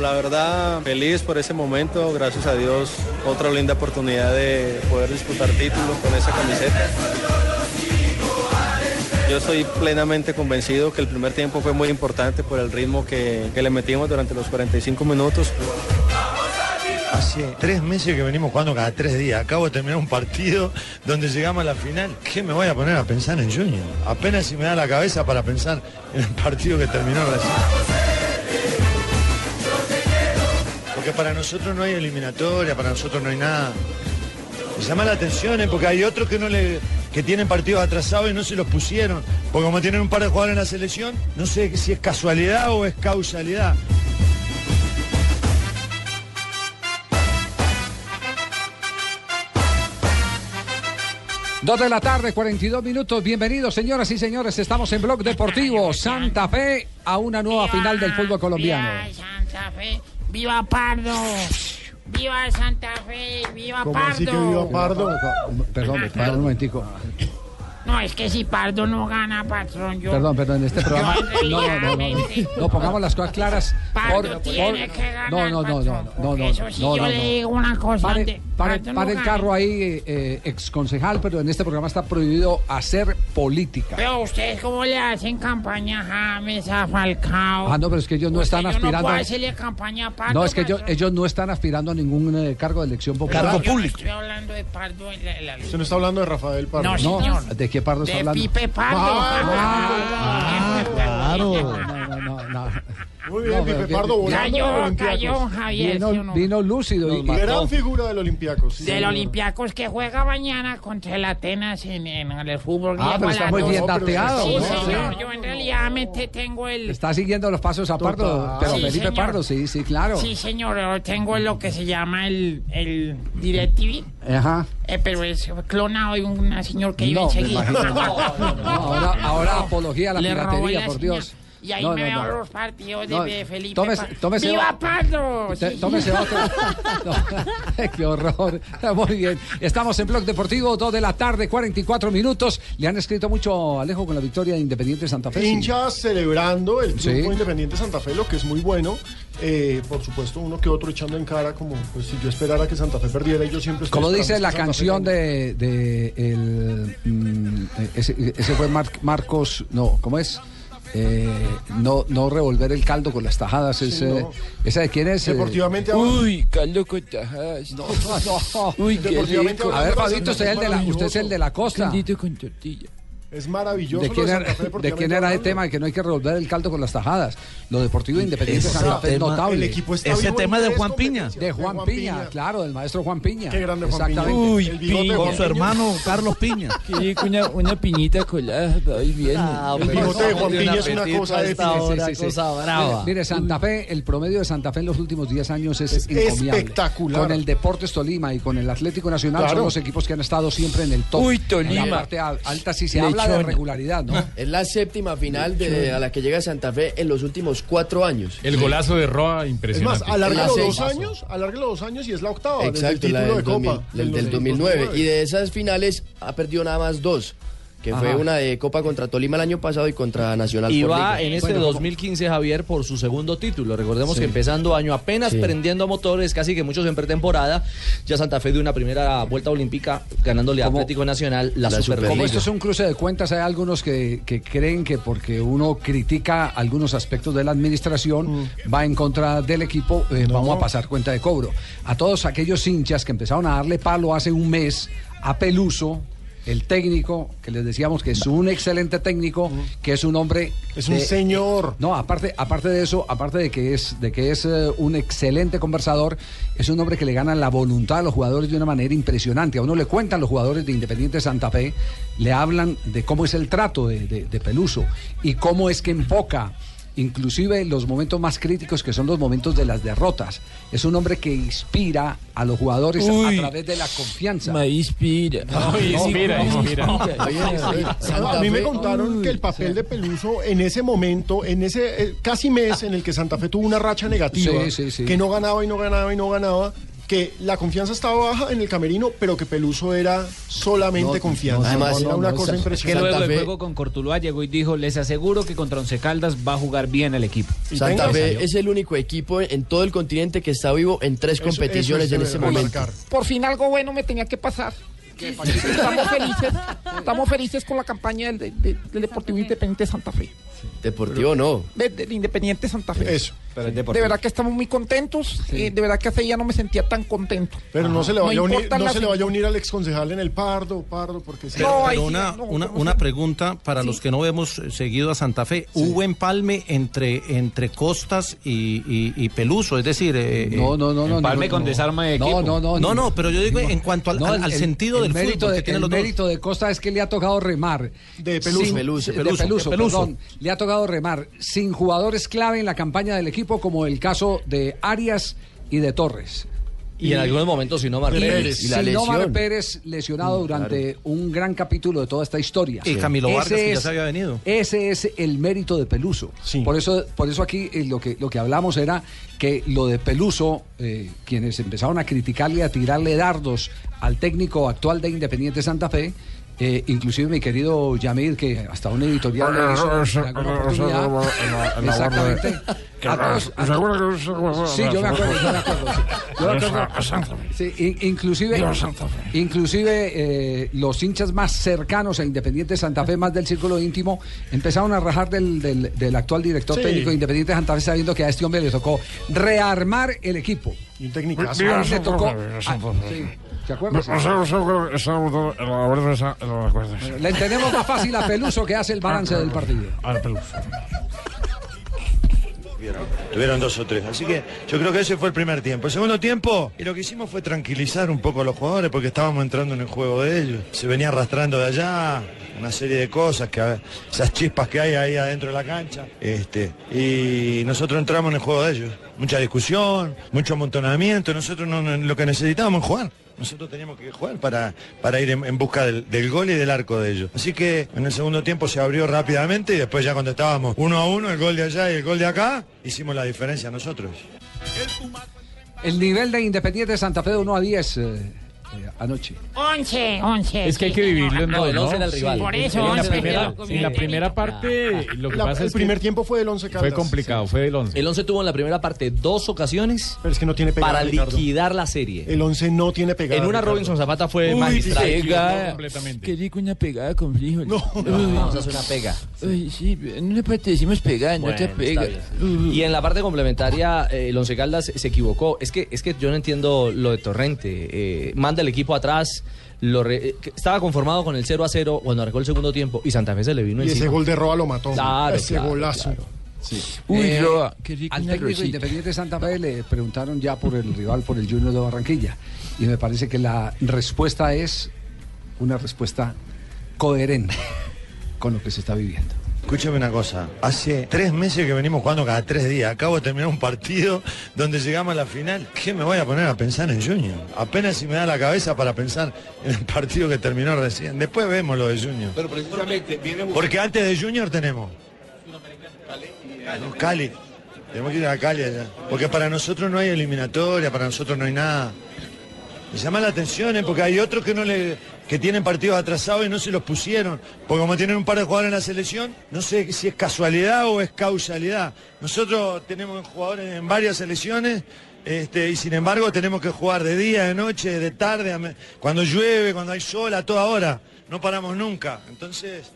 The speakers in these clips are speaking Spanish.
La verdad, feliz por ese momento, gracias a Dios, otra linda oportunidad de poder disputar títulos con esa camiseta. Yo estoy plenamente convencido que el primer tiempo fue muy importante por el ritmo que, que le metimos durante los 45 minutos. Hace tres meses que venimos jugando cada tres días. Acabo de terminar un partido donde llegamos a la final. ¿Qué me voy a poner a pensar en Junior? Apenas si me da la cabeza para pensar en el partido que terminó recién. Porque para nosotros no hay eliminatoria, para nosotros no hay nada. Me llama la atención, ¿eh? porque hay otros que no le que tienen partidos atrasados y no se los pusieron. Porque como tienen un par de jugadores en la selección, no sé si es casualidad o es causalidad. Dos de la tarde, 42 minutos. Bienvenidos, señoras y señores. Estamos en Blog Deportivo Santa Fe a una nueva final del fútbol colombiano. Viva Santa Fe, viva Pardo. Viva Santa Fe, viva Pardo. Pardo? Perdón, perdón, un momentico. No, es que si Pardo no gana, patrón, yo. Perdón, perdón, en este programa. Yo, No, no, no, no. No, pongamos las cosas claras. Pardo tiene que ganar. No, no, no, no, patrón, no, no. Eso sí, no, yo no, le no. digo una cosa. Pare, de- no pare el carro ahí, eh, ex concejal, pero en este programa está prohibido hacer política. Pero ustedes, ¿cómo le hacen campaña a James, a Falcao? Ah, no, pero es que ellos no están Usted, aspirando. No a- puedo hacerle campaña a Pardo. No, es que ellos, ellos no están aspirando a ningún eh, cargo de elección popular. Yo no estoy hablando de Pardo. en la- la- no está hablando de Rafael Pardo. No, No, señor. ¿de qué Pardo está De hablando? Pipe Pardo. Ah, claro. Muy bien, Pipe Pardo, Cayó, cayó, Javier. Vino, ¿sí no? vino lúcido. y- y- figura del Olympiacos. Del Olympiacos que juega mañana contra el Atenas en, en el fútbol Ah, pero está muy bien dateado. Sí, ¿no? señor, Sí. yo en realidad me te- tengo el... Está siguiendo los pasos a Pardo, pero Sí, Felipe señor. Pardo, sí, sí, claro. Sí, señor, yo tengo lo que se llama el, el DirecTV, Ajá. eh, pero es clonado de un señor que vive No, me enseguida. ahora, ahora apología a la piratería, por señal. Y ahí No, me no, veo no. los partidos de, No, de Felipe tómese- tómese- ¡Viva Pardo! Sí, Tómese otro. No, qué horror. Muy bien. Estamos en Blog Deportivo, 2 de la tarde, 44 minutos. Le han escrito mucho Alejo con la victoria de Independiente Santa Fe. Sí. hinchas celebrando el triunfo Sí. Independiente Santa Fe, lo que es muy bueno. Eh, por supuesto, uno que otro echando en cara, como pues si yo esperara que Santa Fe perdiera, yo siempre estoy Como dice la Santa canción de, de el, mm, ese, ese fue Mar- Marcos, no, ¿cómo es? Eh, no, no revolver el caldo con las tajadas. es, Sí, eh, no. ¿Esa de quién es? Eh, Deportivamente hablando- Uy, caldo con tajadas. no, no. Uy, qué Deportivamente rico. A ver, Fabito, usted es el de la, usted es el de la costa. Caldito con tortilla. Es maravilloso. ¿De lo quién, de era, Santa Fe, de quién era el tema de que no hay que revolver el caldo con las tajadas? Lo deportivo independiente de Santa Fe es notable. El equipo está Ese en tema de Juan Piña. de Juan, Piña, claro, del maestro Juan Piña. Qué grande Juan Piña. Exactamente. Uy, de con su Piña. hermano Carlos Piña. Qué rico, una, una piñita colada, ahí bien. El bigote de Juan Piña es una cosa de Sí, sí, sí. Mire, mire, Santa Fe, el promedio de Santa Fe en los últimos 10 años es, Es encomiable. espectacular. Con el Deportes Tolima y con el Atlético Nacional Claro. son los equipos que han estado siempre en el top. Uy, En Tolima. la parte al- alta sí se habla de Lechona. regularidad, ¿no? Es la séptima final de, a la que llega Santa Fe en los últimos cuatro años. El golazo de Roa, Es impresionante. más, alárgalo dos años, alárgalo dos años y es la octava desde el Exacto, la título del, de 2000 Copa. del, del 2009. Y de esas finales ha perdido nada más dos. Que fue una de Copa contra Tolima el año pasado y contra Nacional Y por va Liga. en este 2015 Javier por su segundo título. Recordemos Sí. que empezando año apenas Sí. prendiendo motores, casi que muchos en pretemporada, ya Santa Fe dio una primera vuelta olímpica ganándole a Atlético Nacional la, Superliga. Como esto es un cruce de cuentas, hay algunos que, que creen que porque uno critica algunos aspectos de la administración, va en contra del equipo, eh, vamos a pasar cuenta de cobro. A todos aquellos hinchas que empezaron a darle palo hace un mes a Peluso, el técnico, que les decíamos que es un excelente técnico, que es un hombre... Es un señor. No, aparte, aparte de eso, aparte de que es, de que es eh, un excelente conversador, es un hombre que le gana la voluntad a los jugadores de una manera impresionante. A uno le cuentan los jugadores de Independiente Santa Fe, le hablan de cómo es el trato de, de- de Peluso y cómo es que enfoca inclusive los momentos más críticos que son los momentos de las derrotas. Es un hombre que inspira a los jugadores Uy. a través de la confianza. Me inspira. No, inspira, inspira. A mí me contaron que el papel de Peluso en ese momento, en ese eh, casi mes en el que Santa Fe tuvo una racha negativa, Sí, sí, sí. que no ganaba y no ganaba y no ganaba, que la confianza estaba baja en el camerino, pero que Peluso era solamente No, confianza. no, Además, era no, una no, cosa Que impresionante. luego del juego con Cortuluá llegó y dijo, les aseguro que contra Once Caldas va a jugar bien el equipo. Santa Fe es el único equipo en todo el continente que está vivo en tres competiciones en este momento. Por fin algo bueno me tenía que pasar. Estamos felices, estamos felices con la campaña del, de- del Deportivo Independiente de Santa Fe. Deportivo no. De- del Independiente Santa Fe. Eso. Pero es De verdad que estamos muy contentos. eh, de verdad que hace ya no me sentía tan contento. Pero no se le vaya, a unir, no se le vaya a unir al exconcejal en el Pardo, Pardo, porque sí. Pero, pero una, una, una pregunta para los que no hemos eh, seguido a Santa Fe. ¿Hubo empalme entre, entre Costas y, y- y Peluso? Es decir... eh, No, no, no, no. Empalme no, con no. desarme de No, equipo. no, no. No, no, pero yo digo en cuanto al, No, al- el- al el- sentido el del mérito fútbol de, que el mérito de Costa es que le ha tocado remar. De Peluso. Sin- Peluso, de Peluso, Peluso, de Peluso. perdón. Le ha tocado remar sin jugadores clave en la campaña del equipo, como el caso de Arias y de Torres. Y en algunos momentos sin Omar Y Pérez. Y la sin Omar lesión. Pérez lesionado durante un gran capítulo de toda esta historia. Y Camilo Vargas, Ese que ya es- se había venido. Ese es el mérito de Peluso. Por eso, por eso aquí eh, lo que, lo que hablamos era que lo de Peluso, eh, quienes empezaron a criticarle, a tirarle dardos al técnico actual de Independiente Santa Fe, eh, inclusive mi querido Yamir, que hasta un editorial le hizo en alguna oportunidad. Exactamente. A todos- a todos- Sí, yo me acuerdo, yo me acuerdo. sí. Yo me acuerdo. Sí, in- inclusive, inclusive eh, los hinchas más cercanos a Independiente Santa Fe, más del círculo íntimo, empezaron a rajar del, del- del actual director Sí. técnico de Independiente Santa Fe, sabiendo que a este hombre le tocó rearmar el equipo. Y un él le tocó. ah, sí, ¿Se acuerda? Le entendemos más fácil a Peluso que hace el balance del partido. Tuvieron dos o tres. Así que yo creo que ese fue el primer tiempo. El segundo tiempo, y lo que hicimos fue tranquilizar un poco a los jugadores porque estábamos entrando en el juego de ellos. Se venía arrastrando de allá una serie de cosas, que esas chispas que hay ahí adentro de la cancha. Este, y nosotros entramos en el juego de ellos. Mucha discusión, mucho amontonamiento. Nosotros no, no- lo que necesitábamos es jugar. Nosotros teníamos que jugar para, para ir en, busca del, gol y del arco de ellos. Así que en el segundo tiempo se abrió rápidamente y después ya cuando estábamos uno a uno, el gol de allá y el gol de acá, hicimos la diferencia nosotros. El nivel de Independiente Santa Fe de 1 a 10 eh, eh, anoche. 11, 11. Es que hay que vivirlo en No, dos, el ¿no? el rival. Por eso, en la primera, en la primera parte, lo que La- pasa el es que primer tiempo fue del 11 fue complicado, fue del 11. El 11 tuvo en la primera parte dos ocasiones Pero es que no tiene pegada, para Ricardo. liquidar la serie. El 11 no tiene pegada. En una Ricardo. Robinson Zapata fue Uy, magistral. sí, Pegada. completamente. Qué rico una pegada con frijoles. No. Vamos a hacer una pega. Ay, sí, en una parte decimos pegada, en otra Bueno, pega. Y en la parte complementaria, eh, el Once Caldas se equivocó. Es que, es que yo no entiendo lo de Torrente. Eh, manda el equipo atrás. Lo re- eh, estaba conformado con el 0 a 0 cuando arrancó el segundo tiempo y Santa Fe se le vino Y ese gol de Roa lo mató. Claro, Ese claro, golazo. claro. Uy, Eh, Roa, qué rico Al técnico rosita. Independiente Santa Fe le preguntaron ya por el rival, por el Junior de Barranquilla. Y me parece que la respuesta es una respuesta coherente con lo que se está viviendo. Escúchame una cosa, hace tres meses que venimos jugando cada tres días. Acabo de terminar un partido donde llegamos a la final. ¿Qué me voy a poner a pensar en Junior? Apenas si me da la cabeza para pensar en el partido que terminó recién. Después vemos lo de Junior. Pero precisamente viene Porque antes de Junior tenemos No, Cali. Tenemos que ir a Cali allá. Porque para nosotros no hay eliminatoria, para nosotros no hay nada. Me llama la atención, ¿eh? porque hay otros que no le, que tienen partidos atrasados y no se los pusieron. Porque como tienen un par de jugadores en la selección, no sé si es casualidad o es causalidad. Nosotros tenemos jugadores en varias selecciones este, y sin embargo tenemos que jugar de día, de noche, de tarde, cuando llueve, cuando hay sol, a toda hora. No paramos nunca. Entonces,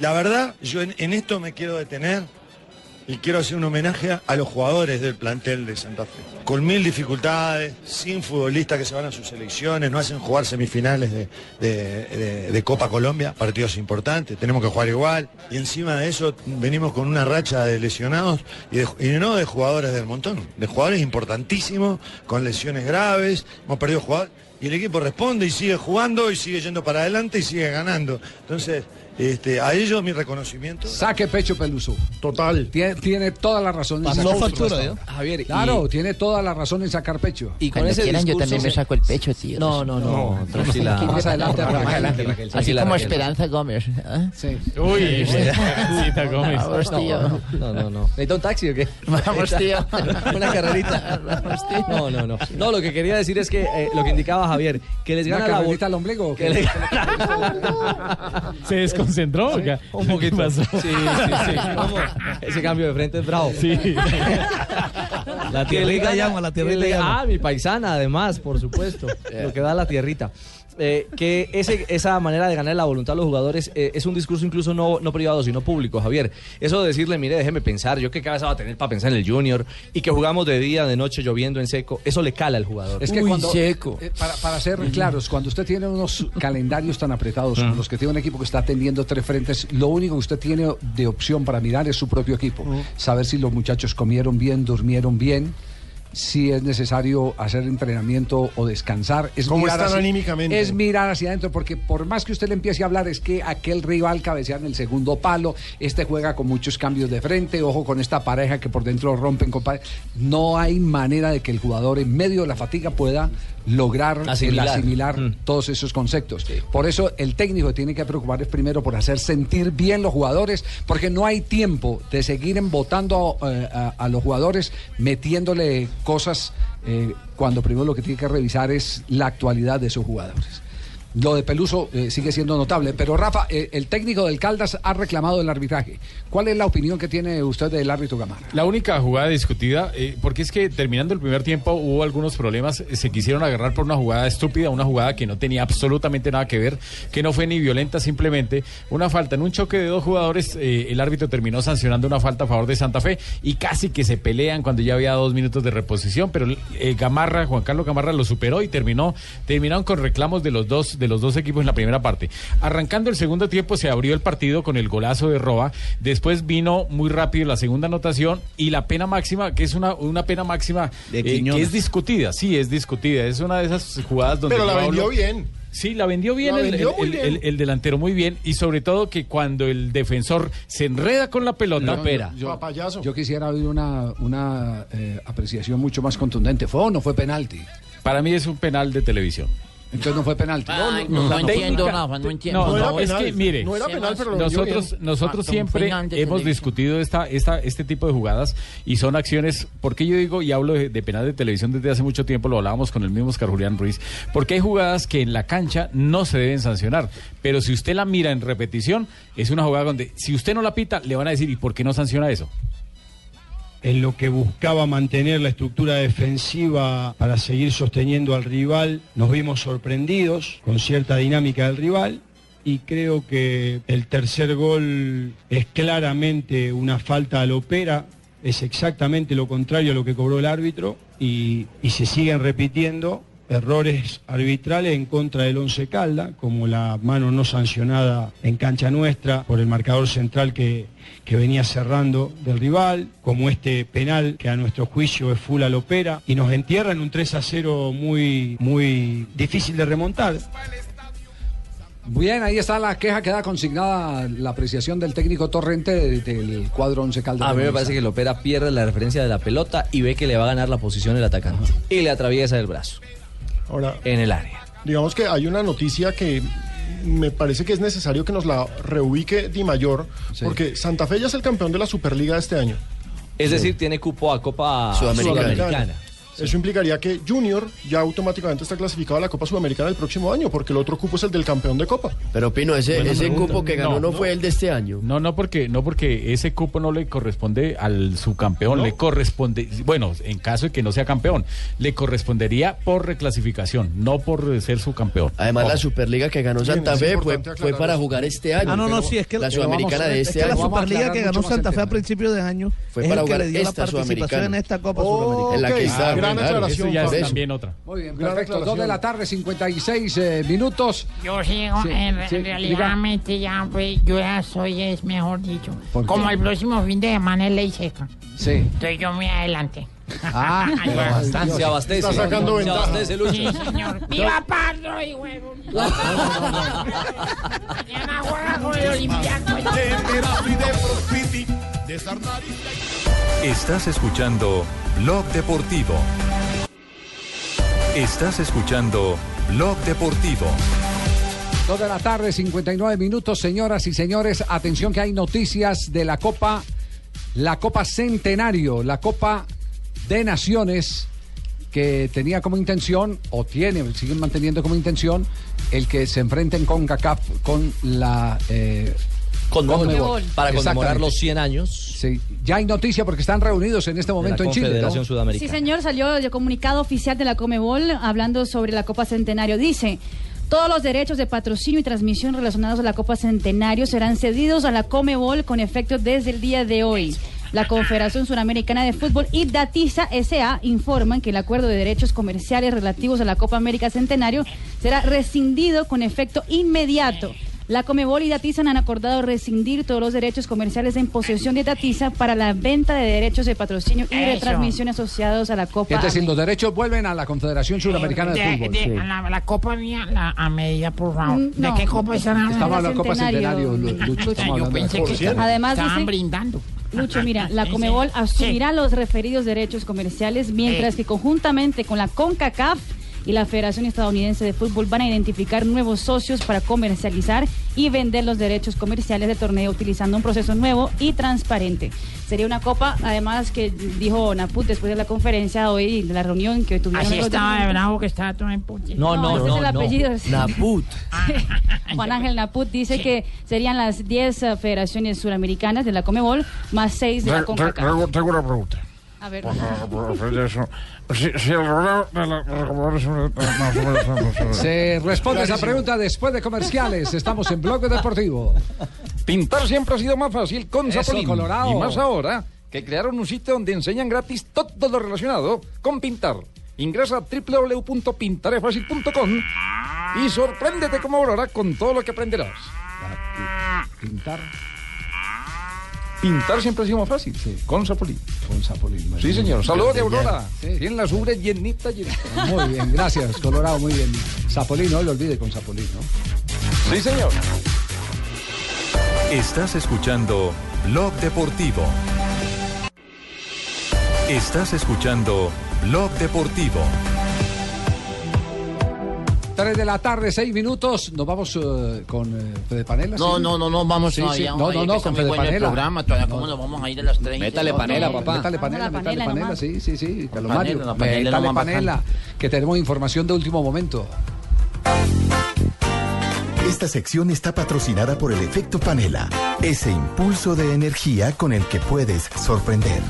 la verdad, yo en esto me quiero detener y quiero hacer un homenaje a, los jugadores del plantel de Santa Fe. Con mil dificultades, sin futbolistas que se van a sus selecciones, no hacen jugar semifinales de, Copa Colombia, partidos importantes, tenemos que jugar igual. Y encima de eso venimos con una racha de lesionados y, y no de jugadores del montón, de jugadores importantísimos, con lesiones graves, hemos perdido jugadores. Y el equipo responde y sigue jugando y sigue yendo para adelante y sigue ganando. Entonces, este, a ellos mi reconocimiento. Saque pecho Peluso. Total. Tiene, tiene toda la razón en Pasó sacar factura, pecho. ¿eh? Javier, y- Claro, tiene toda la razón en sacar pecho. Y con ese discurso- el pecho, tío. No, no, no, tranquila. Más adelante, Más Raquel. adelante, Raquel. Así como Raquel. Esperanza Gómez. ¿eh? Sí. Uy, Cita Gómez. Vamos, tío. No, no, no. ¿Necesita un taxi o qué? Vamos, tío. Una carrerita. No, no, no. No, lo que quería decir es que eh, lo que indicaba Javier, que les ¿Una gana la carrerita al ombligo? o que qué? le- ¿Se desconcentró? qué? Un poquito. Sí, sí, sí. ¿Cómo? Ese cambio de frente es bravo. Sí. La tierrita llama, la tierrita llama. Ah, mi paisana, además, por supuesto. Lo que da la tierrita. Eh, que ese, esa manera de ganar la voluntad de los jugadores eh, es un discurso incluso no, no privado, sino público, Javier. Eso de decirle, mire, déjeme pensar, yo qué cabeza va a tener para pensar en el Junior y que jugamos de día, de noche, lloviendo en seco, eso le cala al jugador. Es que cuando, eh, para, para ser claros, cuando usted tiene unos calendarios tan apretados como los que tiene un equipo que está atendiendo tres frentes, lo único que usted tiene de opción para mirar es su propio equipo. Saber si los muchachos comieron bien, durmieron bien, si es necesario hacer entrenamiento o descansar. Es ¿Cómo mirar están hacia- anímicamente? Es mirar hacia adentro, porque por más que usted le empiece a hablar, es que aquel rival cabecea en el segundo palo, este juega con muchos cambios de frente, ojo con esta pareja que por dentro rompen, compadre. No hay manera de que el jugador en medio de la fatiga pueda lograr el Asimilar. asimilar todos esos conceptos. Por eso el técnico tiene que preocuparse primero por hacer sentir bien los jugadores, porque no hay tiempo de seguir embotando eh, a, a los jugadores, metiéndole cosas eh, cuando primero lo que tiene que revisar es la actualidad de sus jugadores. Lo de Peluso eh, sigue siendo notable, pero Rafa, eh, el técnico del Caldas ha reclamado el arbitraje. ¿Cuál es la opinión que tiene usted del árbitro Gamara? La única jugada discutida, eh, porque es que terminando el primer tiempo hubo algunos problemas, se quisieron agarrar por una jugada estúpida, una jugada que no tenía absolutamente nada que ver, que no fue ni violenta, simplemente una falta. En un choque de dos jugadores, el árbitro terminó sancionando una falta a favor de Santa Fe y casi que se pelean cuando ya había dos minutos de reposición, pero Gamarra, Juan Carlos Gamarra lo superó y terminó, terminaron con reclamos de los dos, los dos equipos en la primera parte. Arrancando el segundo tiempo se abrió el partido con el golazo de Roa, después vino muy rápido la segunda anotación y la pena máxima, que es una, una pena máxima De eh, que es discutida, sí, es discutida, es una de esas jugadas donde... Pero la vendió hablo- bien. Sí, la vendió bien, La el, vendió el- muy el- bien. el- el delantero muy bien y sobre todo que cuando el defensor se enreda con la pelota, Yo, yo- yo quisiera oír una, una eh, apreciación mucho más contundente. ¿Fue o no fue penalti? Para mí es un penal de televisión. Entonces no fue penalti. No, no entiendo, Rafa, no entiendo. No, No no, era es penal, que mire, no era penal, pero lo vendió nosotros, Ah, siempre hemos discutido esta, esta, este tipo de jugadas y son acciones, porque yo digo y hablo de, de penal de televisión desde hace mucho tiempo, lo hablábamos con el mismo Oscar Julián Ruiz, porque hay jugadas que en la cancha no se deben sancionar, pero si usted la mira en repetición, es una jugada donde si usted no la pita, le van a decir, ¿y por qué no sanciona eso? En lo que buscaba mantener la estructura defensiva para seguir sosteniendo al rival, nos vimos sorprendidos con cierta dinámica del rival y creo que el tercer gol es claramente una falta al opera, es exactamente lo contrario a lo que cobró el árbitro y, y se siguen repitiendo errores arbitrales en contra del Once Calda, como la mano no sancionada en cancha nuestra por el marcador central que, que venía cerrando del rival, como este penal que a nuestro juicio es full al opera y nos entierra en un 3 a 0 muy, muy difícil de remontar. Bien, ahí está la queja, queda consignada la apreciación del técnico Torrente de- del cuadro Once Caldas. A mí me parece que. Lopera pierde la referencia de la pelota y ve que le va a ganar la posición el atacante. Y le atraviesa el brazo Ahora, en el área. digamos que hay una noticia que me parece que es necesario que nos la reubique Di Mayor, porque Santa Fe ya es el campeón de la Superliga de este año. Es decir, tiene cupo a Copa Sudamericana. Sudamericana. Eso implicaría que Junior ya automáticamente está clasificado a la Copa Sudamericana el próximo año, porque el otro cupo es el del campeón de Copa. Pero Pino, ese, ese cupo que ganó no, fue el de este año. No, no porque, no porque ese cupo no le corresponde al subcampeón, le corresponde, bueno, en caso de que no sea campeón, le correspondería por reclasificación, no por ser subcampeón. Además, la. Superliga que ganó Santa Fe fue, fue para jugar este año. Ah, no, no, sí, es que la vamos Sudamericana de es este que la año. Superliga que ganó Santa Fe a principios de año Fue para el que jugar le dio la esta participación Sudamericana. en esta Copa Oh, Sudamericana. En la que está, gran claro. aclaración, Eso ya es también otra. Muy bien, Gran perfecto. Dos de la tarde, 56 eh, minutos. Yo sigo, Sí, en, sí, en diga. realidad ya, pues, yo ya soy, es mejor dicho, como el próximo fin de semana es ley seca. Sí. Entonces yo me adelante. Ah, bastante. Se abastece. Está sacando Se ventaja. abastece, Lucho. Sí, señor. ¡Viva Pardo y huevo! Mañana juega con el Olimpiaco. Estás escuchando Blog Deportivo. Estás escuchando Blog Deportivo. Dos de la tarde, 59 minutos, señoras y señores. Atención que hay noticias de la Copa, la Copa Centenario, la Copa de Naciones, que tenía como intención, o tiene, siguen manteniendo como intención, el que se enfrenten con CACAF con la... Eh, Conmebol. Conmebol. Para conmemorar los 100 años. Sí, ya hay noticia porque están reunidos en este momento en Chile. ¿no? Sí, señor, salió el comunicado oficial de la Comebol hablando sobre la Copa Centenario. Dice, todos los derechos de patrocinio y transmisión relacionados a la Copa Centenario serán cedidos a la Comebol con efecto desde el día de hoy. La Confederación Suramericana de Fútbol y Datiza S.A. informan que el acuerdo de derechos comerciales relativos a la Copa América Centenario será rescindido con efecto inmediato. La Comebol y Datiza han acordado rescindir todos los derechos comerciales en posesión de Datiza para la venta de derechos de patrocinio y Eso. retransmisión asociados a la Copa Es decir, América. los derechos vuelven a la Confederación Suramericana de, de, Fútbol. de- la, la copa mía, la, a medida, por favor. Mm, ¿De qué copa están hablando? Estamos hablando de Copa Centenario, Lu- Lucho, Lucho, estamos yo hablando de pensé Copa que Centenario. Además, estaban dice- brindando. Lucho, mira, la Comebol sí. asumirá los referidos derechos comerciales, mientras Eh. que conjuntamente con la CONCACAF y la Federación Estadounidense de Fútbol van a identificar nuevos socios para comercializar y vender los derechos comerciales del torneo utilizando un proceso nuevo y transparente. Sería una copa, además que dijo Naput después de la conferencia hoy, de la reunión que tuvieron Así estaba de bravo que estaba todo en. No, no, ese es el apellido. Naput. Juan Ángel Naput dice que serían las 10 eh, federaciones suramericanas de la Comebol más 6 de la CONCACAF. Tengo una pregunta. A ver. De la recomendación Se responde esa pregunta después de comerciales. Estamos en Bloque Deportivo. Pintar siempre ha sido más fácil con Eso, Zapolín. Colorado. Y más ahora que crearon un sitio donde enseñan gratis todo lo relacionado con pintar. Ingresa a www.pintarefacil.com y sorpréndete como Aurora con todo lo que aprenderás. Pintar. Pintar siempre ha sido más fácil. Con Zapolín. Con Zapolín. Sí, señor. Saludos de Bien. Aurora. Tienen las ubres llenitas, llenitas. Muy bien, gracias, Colorado, muy bien. Zapolín, no lo olvide con Zapolín, ¿no? Sí, señor. Estás escuchando Blog Deportivo. Estás escuchando Blog Deportivo. 3 de la tarde, 6 minutos. Nos vamos eh, con eh, Fede Panela. No, ¿sí? no, no, no, vamos Sí, todavía. sí. No, no, no, con Fede el Panela. programa, todavía, ¿cómo No. nos vamos a ir de las 30? Métale No, panela, no, papá. Métale panela, métale panela sí, sí, sí. Carlos panela, métale panela, que tenemos información de último momento. Esta sección está patrocinada por el efecto panela, ese impulso de energía con el que puedes sorprender.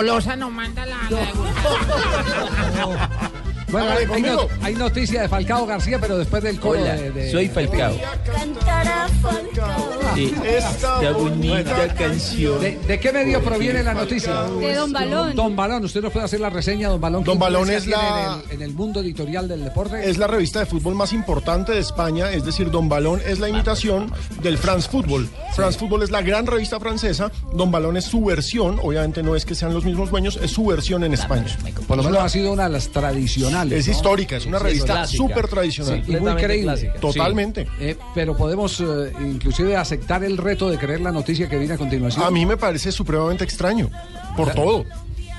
Golosa nos manda la... la Bueno, hay, hay no- hay noticia de Falcao García, pero después del coro Hola, de, de- soy Falcao. Cantará Falcao. Sí, esta bonita canción. ¿De, de qué medio proviene la noticia? De Don Balón. Don Balón, usted nos puede hacer la reseña, Don Balón. Don ¿Qué Balón es la- En el, en el mundo editorial del deporte. Es la revista de fútbol más importante de España, es decir, Don Balón es la imitación del France Football. France Football es la gran revista francesa, Don Balón es su versión, obviamente no es que sean los mismos dueños, es su versión en España. Por lo menos ha sido una de las tradicionales. Es ¿no? histórica, es una Sí, revista súper tradicional. Y muy creíble. clásica. Totalmente. Eh, pero podemos eh, inclusive aceptar el reto de creer la noticia que viene a continuación. A mí me parece supremamente extraño, por todo.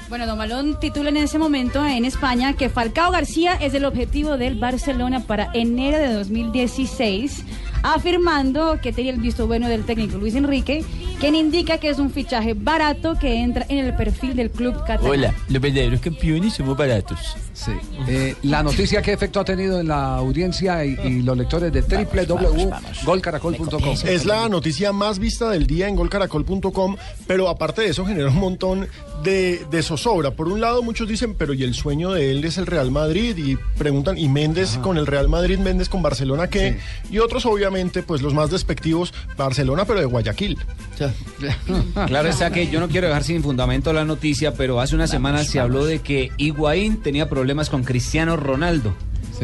Bueno, Don Balón titula en ese momento en España que Falcao García es el objetivo del Barcelona para enero de 2016, afirmando que tenía el visto bueno del técnico Luis Enrique, quien indica que es un fichaje barato que entra en el perfil del club catalán. Hola, los verdaderos campeones somos baratos. Sí. Eh, la noticia que efecto ha tenido en la audiencia y, y los lectores de www.golcaracol.com. Es la noticia más vista del día en golcaracol.com, pero aparte de eso genera un montón de, de zozobra. Por un lado, muchos dicen, pero ¿y el sueño de él es el Real Madrid? Y preguntan, ¿y Méndez con el Real Madrid, Méndez con Barcelona qué? Y otros, obviamente, pues los más despectivos, Barcelona, pero de Guayaquil. Claro está que yo no quiero dejar sin fundamento la noticia, pero hace unas semanas se habló de que Higuaín tenía problemas con Cristiano Ronaldo.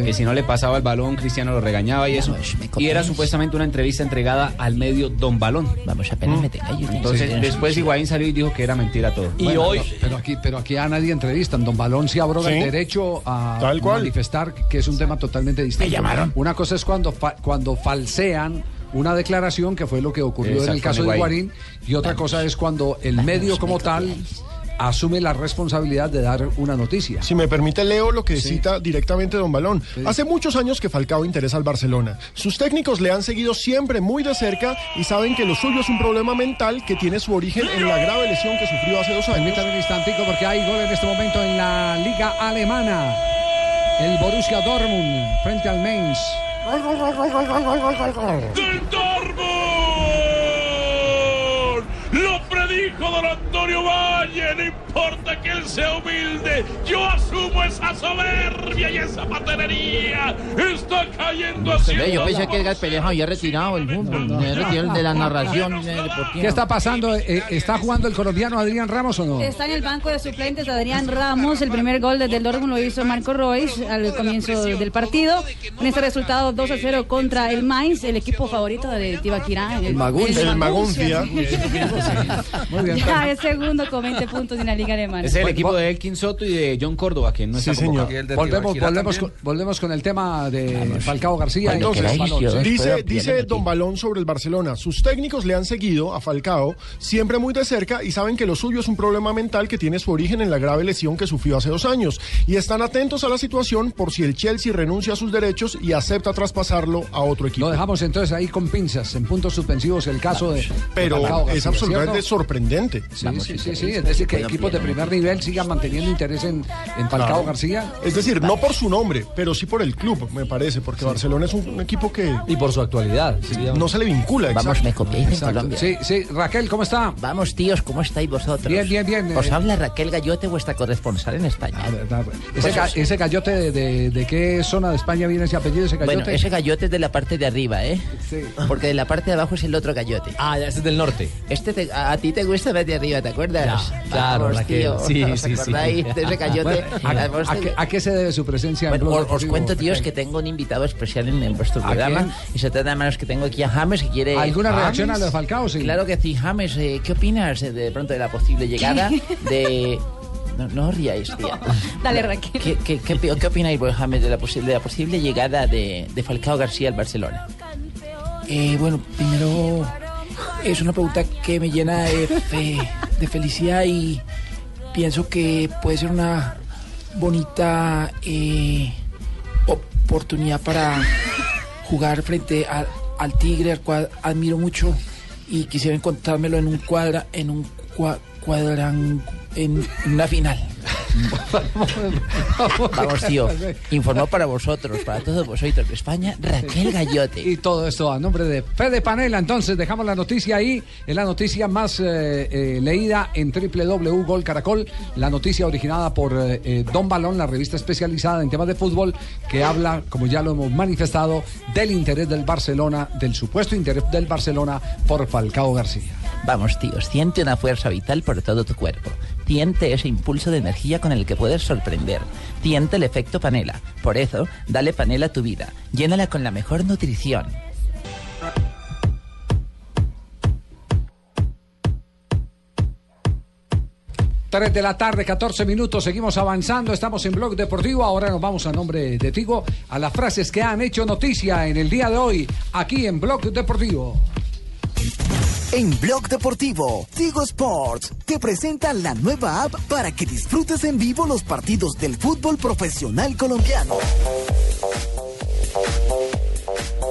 Que si no le pasaba el balón, Cristiano lo regañaba y eso. Y era supuestamente una entrevista entregada al medio Don Balón. Vamos, apenas me tenga yo. Entonces, después Higuaín salió y dijo que era mentira todo. Bueno, no, pero aquí, pero aquí a nadie entrevistan. Don Balón se abroga Sí. el derecho a Tal cual. manifestar que es un tema totalmente distinto. llamaron. Una cosa es cuando, fa- cuando falsean una declaración, que fue lo que ocurrió en el caso de Higuaín. Guarín, y otra cosa es cuando el medio como tal asume la responsabilidad de dar una noticia. Si me permite, leo lo que cita directamente Don Balón. Hace muchos años que Falcao interesa al Barcelona. Sus técnicos le han seguido siempre muy de cerca y saben que lo suyo es un problema mental que tiene su origen en la grave lesión que sufrió hace dos años. Permítame un instantico porque hay gol en este momento en la Liga Alemana. El Borussia Dortmund frente al Mainz. ¡Del Dortmund! Predijo don Antonio Valle, no importa que él sea humilde, yo asumo esa soberbia y esa patenería. Está cayendo así. Ve, Yo pensé que Edgar Pellejo había retirado el fútbol, me retiró de la narración eh, deportiva. ¿Qué está pasando? Eh, ¿Está jugando el colombiano Adrián Ramos o no? Está en el banco de suplentes Adrián Ramos. El primer gol desde el Dortmund lo hizo Marco Royce al comienzo del partido. Con este resultado 2 a 0 contra el Mainz, el equipo favorito de Tibaquirá. El Maguncia. El Maguncia. Muy bien. Ya es segundo con 20 puntos en la Liga Alemana. Es el equipo de Elkin Soto y de John Córdoba, que no está convocado. Volvemos, volvemos, con, volvemos con el tema de Falcao García. Entonces, balones. dice, dice Don Balón sobre el Barcelona, sus técnicos le han seguido a Falcao siempre muy de cerca y saben que lo suyo es un problema mental que tiene su origen en la grave lesión que sufrió hace dos años y están atentos a la situación por si el Chelsea renuncia a sus derechos y acepta traspasarlo a otro equipo. Lo dejamos entonces ahí con pinzas, en puntos suspensivos, el caso de. de Pero Falcao es García, absolutamente ¿cierto? sorprendente. Sí, sí, sí, sí, Es decir, que equipos de primer nivel sigan manteniendo interés en, en Falcao Claro. García. Es decir, no por su nombre, pero sí por el club, me parece, porque Barcelona es un, un equipo que... Y por su actualidad. No se le vincula, Vamos, me copiáis en. Colombia. Sí, sí, Raquel, ¿cómo está? Vamos, tíos, ¿cómo estáis vosotros? Bien, bien, bien. Os Eh, habla Raquel Gallote, vuestra corresponsal en España. Ese, ca- ese gallote de, de- de qué zona de España viene ese apellido, ese gallote? Bueno, ese gallote es de la parte de arriba, ¿eh? Porque de la parte de abajo es el otro gallote. Ah, ya, ese es del norte. Este te- a, a ti te gusta ver de arriba, ¿te acuerdas? Ya, claro, Vamos, Raquel. tío, Sí, ¿os sí, sí. de ese gallote? Bueno, ¿a, a qué, a qué se debe su presencia? en Bueno, Blog os, os cuento, tíos, que tengo un invitado especial en, en vuestro ¿A programa. quién? Y se trata de manos que tengo aquí a James, que quiere... ¿Alguna ¿James? reacción a lo de Falcao? Sí. Claro que sí, James, eh, ¿qué opinas eh, de pronto de la posible llegada de... No, no os riáis, tía. Dale, Raquel. ¿Qué, qué, qué, qué opináis vos, James, de la, posible, de la posible llegada de, de Falcao García al Barcelona? Eh, bueno, primero es una pregunta que me llena de, de felicidad y pienso que puede ser una bonita eh, oportunidad para jugar frente al Tigre, al cual admiro mucho y quisiera encontrármelo en un cuadra, en un cua- cuadran, en una final. Vamos, tío. Informó para vosotros, para todos vosotros de España, Raquel Gallote. Y todo esto a nombre de Fede Panela. Entonces dejamos la noticia ahí. Es la noticia más eh, eh, leída en www.gol Caracol. La noticia originada por eh, Don Balón, la revista especializada en temas de fútbol, que habla, como ya lo hemos manifestado, del interés del Barcelona, del supuesto interés del Barcelona por Falcao García. Vamos, tíos, siente una fuerza vital por todo tu cuerpo. Siente ese impulso de energía con el que puedes sorprender. Siente el efecto panela. Por eso, dale panela a tu vida. Llénala con la mejor nutrición. Tres de la tarde, 14 minutos, seguimos avanzando, estamos en Blog Deportivo, ahora nos vamos a nombre de Tigo a las frases que han hecho noticia en el día de hoy, aquí en Blog Deportivo. En Blog Deportivo, Tigo Sports te presenta la nueva app para que disfrutes en vivo los partidos del fútbol profesional colombiano.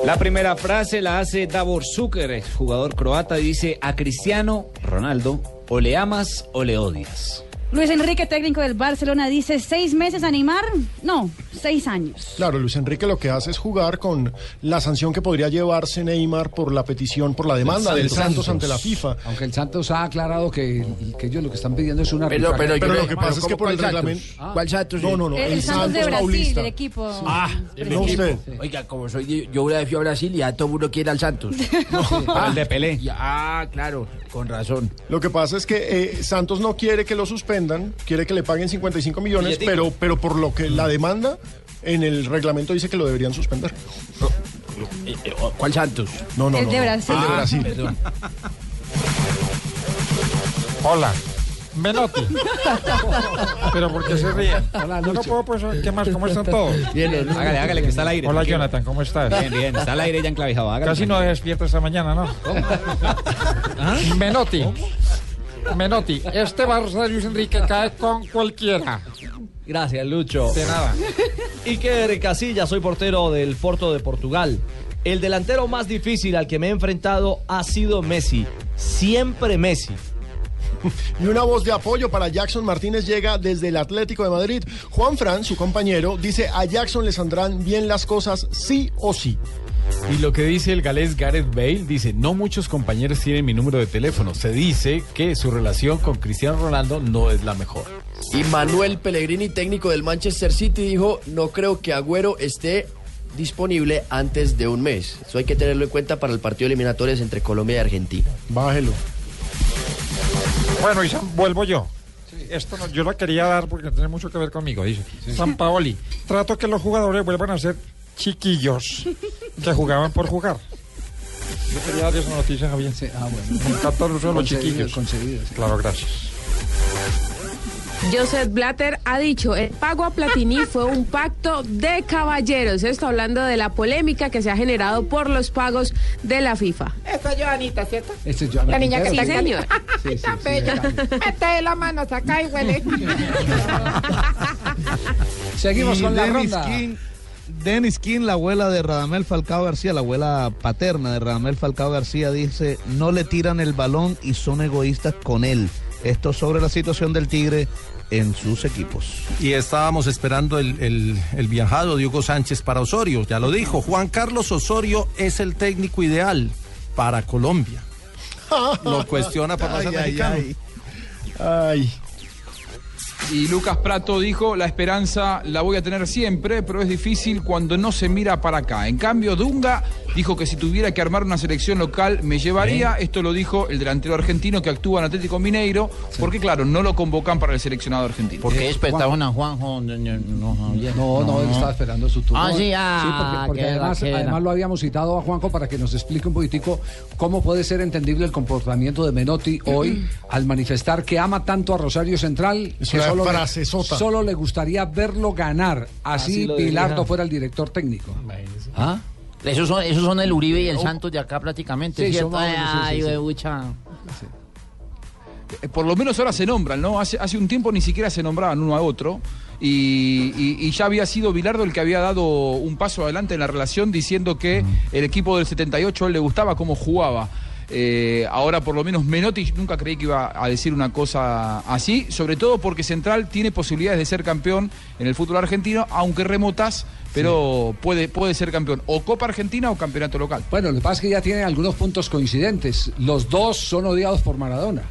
La primera frase la hace Davor Zucker, jugador croata, dice a Cristiano Ronaldo, o le amas o le odias. Luis Enrique, técnico del Barcelona, dice seis meses a Neymar. No, seis años. Claro, Luis Enrique lo que hace es jugar con la sanción que podría llevarse Neymar por la petición, por la demanda del Santos, ante la FIFA. Aunque el Santos ha aclarado que, que ellos lo que están pidiendo es una Pero, arbitraje. pero, lo que pasa es que por el reglamento. ¿Cuál Santos? No, no, no. El, El, Santos de Brasil, Paulista. el equipo. Ah, No usted. Oiga, como soy yo una vez fui a Brasil y ya todo el mundo quiere al Santos. Para el de Pelé. Y- ah, claro, con razón. Lo que pasa es que eh, Santos no quiere que lo suspendan, quiere que le paguen 55 millones, pero, pero por lo que la demanda en el reglamento dice que lo deberían suspender. ¿Cuál Santos? No, no, El no, de. Brasil. El de Ah, Brasil. perdón. Hola. Menotti. Pero ¿por qué se ríen? Hola, Yo no puedo, pues, ¿qué más? ¿Cómo están todos? Hágale, hágale, que está al aire. Hola, tranquilo. Jonathan, ¿cómo estás? Bien, bien, está al aire ya enclavijado. hágale, Casi no despierto esta mañana, ¿no? Menotti. Menotti, este Barça de Luis Enrique cae con cualquiera. Gracias, Lucho. De nada. Iker Casillas, soy portero del Porto de Portugal. El delantero más difícil al que me he enfrentado ha sido Messi. Siempre Messi. Y una voz de apoyo para Jackson Martínez llega desde el Atlético de Madrid. Juan Fran, su compañero, dice a Jackson le saldrán bien las cosas sí o sí. Y lo que dice el galés Gareth Bale, dice, no muchos compañeros tienen mi número de teléfono. Se dice que su relación con Cristiano Ronaldo no es la mejor. Y Manuel Pellegrini, técnico del Manchester City, dijo, no creo que Agüero esté disponible antes de un mes. Eso hay que tenerlo en cuenta para el partido eliminatorios entre Colombia y Argentina. Bájelo. Bueno, y San- vuelvo yo. Esto no- yo lo quería dar porque tiene mucho que ver conmigo. Dice San Paoli, trato que los jugadores vuelvan a ser chiquillos que jugaban por jugar. Yo quería dar esa noticia, Javier. ah, bueno. Los chiquillos. concedido, sí. Claro, gracias. Joseph Blatter ha dicho, el pago a Platini fue un pacto de caballeros. Esto hablando de la polémica que se ha generado por los pagos de la FIFA. Esta es Joanita, ¿cierto? Este es Joana La niña que está Sí, señor. sí, sí, tan sí, bella. sí. Mete la mano, saca y huele. Seguimos Y con la ronda. Dennis King, la abuela de Radamel Falcao García, la abuela paterna de Radamel Falcao García, dice, no le tiran el balón y son egoístas con él. Esto sobre la situación del Tigre en sus equipos. Y estábamos esperando el, el- el viajado Diego Sánchez para Osorio, ya lo dijo. Juan Carlos Osorio es el técnico ideal para Colombia. Lo cuestiona para Ay, ser ay, mexicano. ay. Ay. Y Lucas Prato dijo, la esperanza la voy a tener siempre, pero es difícil cuando no se mira para acá. En cambio, Dunga dijo que si tuviera que armar una selección local me llevaría. Esto lo dijo el delantero argentino que actúa en Atlético Mineiro, porque claro, no lo convocan para el seleccionado argentino. ¿Por qué despertaban a Juanjo? No, No, no, él estaba esperando su turno. Ah, sí, ah, Sí, porque, porque además, además lo habíamos citado a Juanjo para que nos explique un poquitico cómo puede ser entendible el comportamiento de Menotti hoy al manifestar que ama tanto a Rosario Central Es que solo le, solo le gustaría verlo ganar, así, Así Pilardo fuera el director técnico. ¿Ah? Esos son, esos son el Uribe y el Santos de acá prácticamente, Ay, sí, sí. huevucha. Eh, Por lo menos ahora se nombran, ¿no? Hace, hace un tiempo ni siquiera se nombraban uno a otro. Y, y- y ya había sido Bilardo el que había dado un paso adelante en la relación diciendo que el equipo del 78 a él le gustaba cómo jugaba. Eh, ahora por lo menos Menotti nunca creí que iba a decir una cosa así, sobre todo porque Central tiene posibilidades de ser campeón en el fútbol argentino, aunque remotas, pero puede, puede ser campeón o Copa Argentina o campeonato local. Bueno, lo que pasa es que ya tienen algunos puntos coincidentes. Los dos son odiados por Maradona.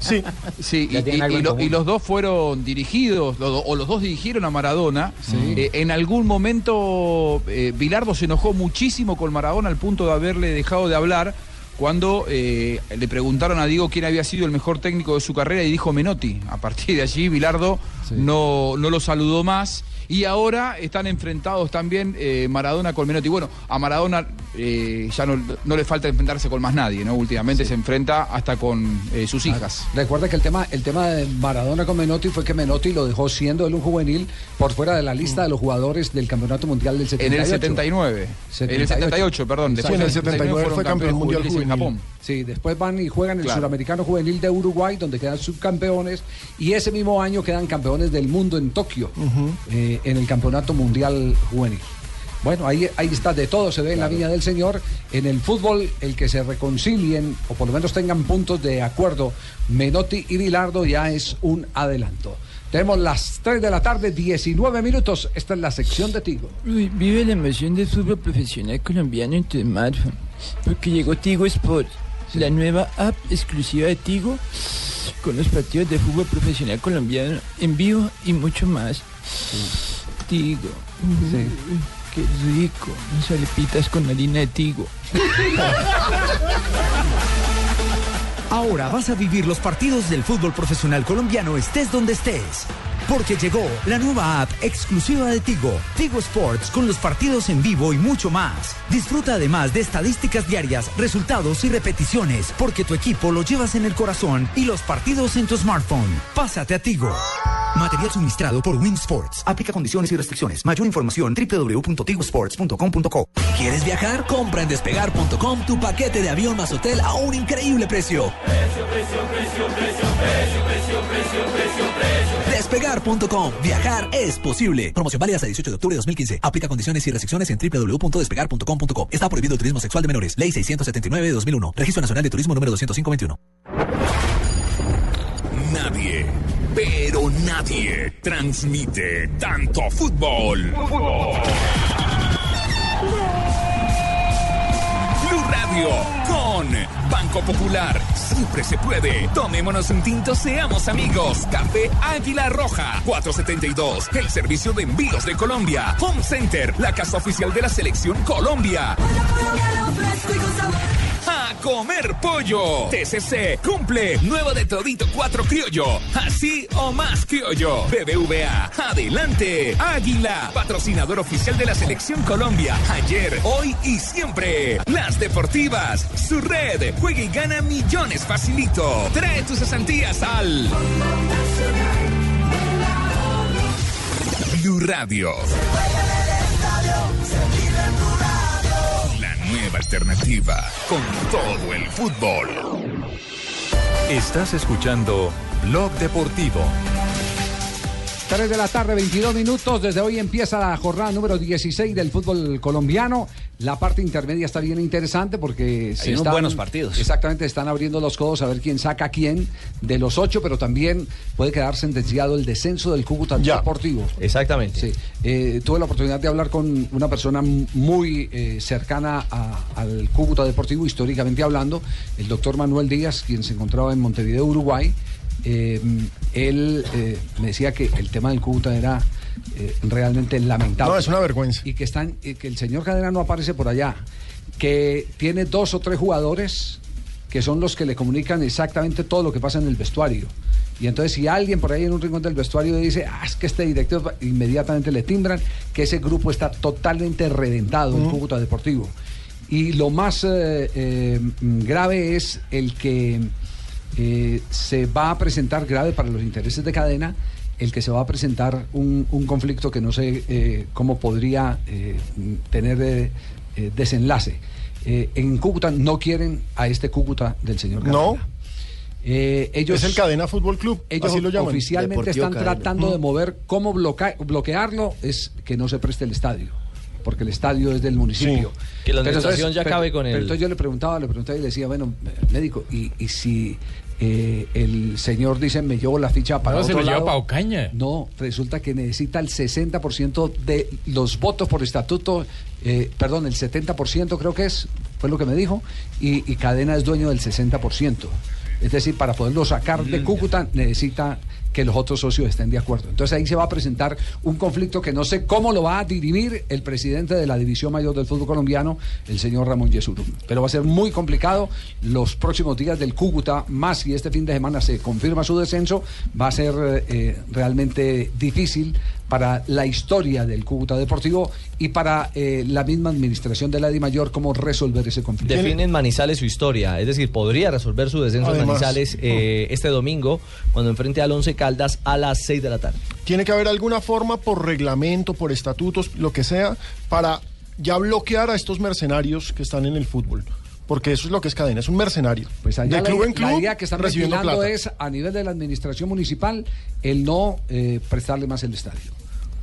Sí, Sí, y, lo- los dos fueron dirigidos, lo- o los dos dirigieron a Maradona. Sí. Eh, en algún momento, eh, Bilardo se enojó muchísimo con Maradona al punto de haberle dejado de hablar cuando eh, le preguntaron a Diego quién había sido el mejor técnico de su carrera y dijo Menotti. A partir de allí, Bilardo no, no lo saludó más. Y ahora están enfrentados también eh, Maradona con Menotti. Bueno, a Maradona eh, ya no, no le falta enfrentarse con más nadie, ¿no? Últimamente se enfrenta hasta con eh, sus hijas. Recuerda que el tema, el tema de Maradona con Menotti fue que Menotti lo dejó siendo él un juvenil por fuera de la lista de los jugadores del Campeonato Mundial del 78. En el 79. En el 78, perdón. Después en el 79 fueron campeones juveniles en Japón. Sí, después van y juegan el Claro. Suramericano Juvenil de Uruguay, donde quedan subcampeones, y ese mismo año quedan campeones del mundo en Tokio, eh, en el Campeonato Mundial Juvenil. Bueno, ahí, ahí está, de todo se ve en la Viña del Señor. En el fútbol, el que se reconcilien, o por lo menos tengan puntos de acuerdo, Menotti y Bilardo ya es un adelanto. Tenemos las 3 de la tarde, 19 minutos. Esta es la sección de Tigo. Uy, vive la emoción del fútbol profesional colombiano en tu smartphone. Porque llegó Tigo Sport, la nueva app exclusiva de Tigo con los partidos de fútbol profesional colombiano en vivo y mucho más. Tigo. Uy, Qué rico. Unas arepitas con harina de Tigo. Ahora vas a vivir los partidos del fútbol profesional colombiano estés donde estés. Porque llegó la nueva app exclusiva de Tigo, Tigo Sports, con los partidos en vivo y mucho más. Disfruta además de estadísticas diarias, resultados y repeticiones, porque tu equipo lo llevas en el corazón y los partidos en tu smartphone. Pásate a Tigo. Material suministrado por Win Sports. Aplica condiciones y restricciones. Mayor información www.tigosports.com.co. ¿Quieres viajar? Compra en despegar.com tu paquete de avión más hotel a un increíble precio. Despegar.com. Viajar es posible. Promoción válida hasta 18 de octubre de 2015. Aplica condiciones y restricciones en www.despegar.com.co. Está prohibido el turismo sexual de menores. Ley 679 de 2001. Registro Nacional de Turismo número 20521. Nadie, pero nadie transmite tanto fútbol. Blue Radio Banco Popular. Siempre se puede. Tomémonos un tinto, seamos amigos. Café Águila Roja 472. El servicio de envíos de Colombia. Home Center, la casa oficial de la selección Colombia. A comer pollo. TCC cumple. Nuevo de todito 4 criollo. Así o más criollo. BBVA. Adelante. Águila. Patrocinador oficial de la selección Colombia. Ayer, hoy y siempre. Las deportivas. Su red. Juega y gana millones facilito. Trae tus cesantías al. Blue Radio. Alternativa con todo el fútbol. Estás escuchando Blog Deportivo. 3 de la tarde, 22 minutos. Desde hoy empieza la jornada número 16 del fútbol colombiano. La parte intermedia está bien interesante porque Hay unos buenos partidos. Exactamente, están abriendo los codos a ver quién saca a quién de los ocho, pero también puede quedar sentenciado el descenso del Cúcuta Deportivo. Exactamente. Sí. Eh, tuve la oportunidad de hablar con una persona muy eh, cercana a- al Cúcuta Deportivo, históricamente hablando, el doctor Manuel Díaz, quien se encontraba en Montevideo, Uruguay. Eh, él eh, me decía que el tema del Cúcuta era eh, realmente lamentable. No, es una vergüenza. Y que, están, y que el señor Cadena no aparece por allá, que tiene dos o tres jugadores que son los que le comunican exactamente todo lo que pasa en el vestuario. Y entonces si alguien por ahí en un rincón del vestuario dice, ah, es que este director, va-", inmediatamente le timbran que ese grupo está totalmente reventado en Cúcuta Deportivo. Y lo más eh, eh, grave es el que eh, se va a presentar grave para los intereses de cadena, el que se va a presentar un, un conflicto que no sé eh, cómo podría eh, tener eh, eh, desenlace. Eh, en Cúcuta no quieren a este Cúcuta del señor Cadena. No. Eh, ellos, es el Cadena Fútbol Club, ellos así lo llaman. oficialmente Deportivo están Cadena. tratando de Mm. mover cómo bloca- bloquearlo es que no se preste el estadio porque el estadio es del municipio Sí. Que la administración ya pero- acabe con pero el- entonces yo le preguntaba le preguntaba y le decía bueno médico y, y si eh, el señor dice me llevo la ficha para No, se otro lo lado?" Ocaña. no resulta que necesita el 60% de los votos por estatuto eh, perdón el 70% creo que es fue lo que me dijo y, y Cadena es dueño del 60% es decir, para poderlo sacar de Cúcuta necesita que los otros socios estén de acuerdo. Entonces ahí se va a presentar un conflicto que no sé cómo lo va a dirimir el presidente de la División Mayor del Fútbol Colombiano, el señor Ramón Yesurum. Pero va a ser muy complicado los próximos días del Cúcuta, más si este fin de semana se confirma su descenso, va a ser eh, realmente difícil para la historia del Cúcuta Deportivo y para eh, la misma administración de la Di Mayor cómo resolver ese conflicto. Define en Manizales su historia, es decir, podría resolver su descenso en Además, Manizales eh, este domingo cuando enfrente al Once Caldas a las 6 de la tarde. Tiene que haber alguna forma por reglamento, por estatutos, lo que sea, para ya bloquear a estos mercenarios que están en el fútbol. Porque eso es lo que es cadena, es un mercenario. Pues allá de la, club en la club, idea que están recibiendo plata. es, a nivel de la administración municipal, el no eh, prestarle más el estadio.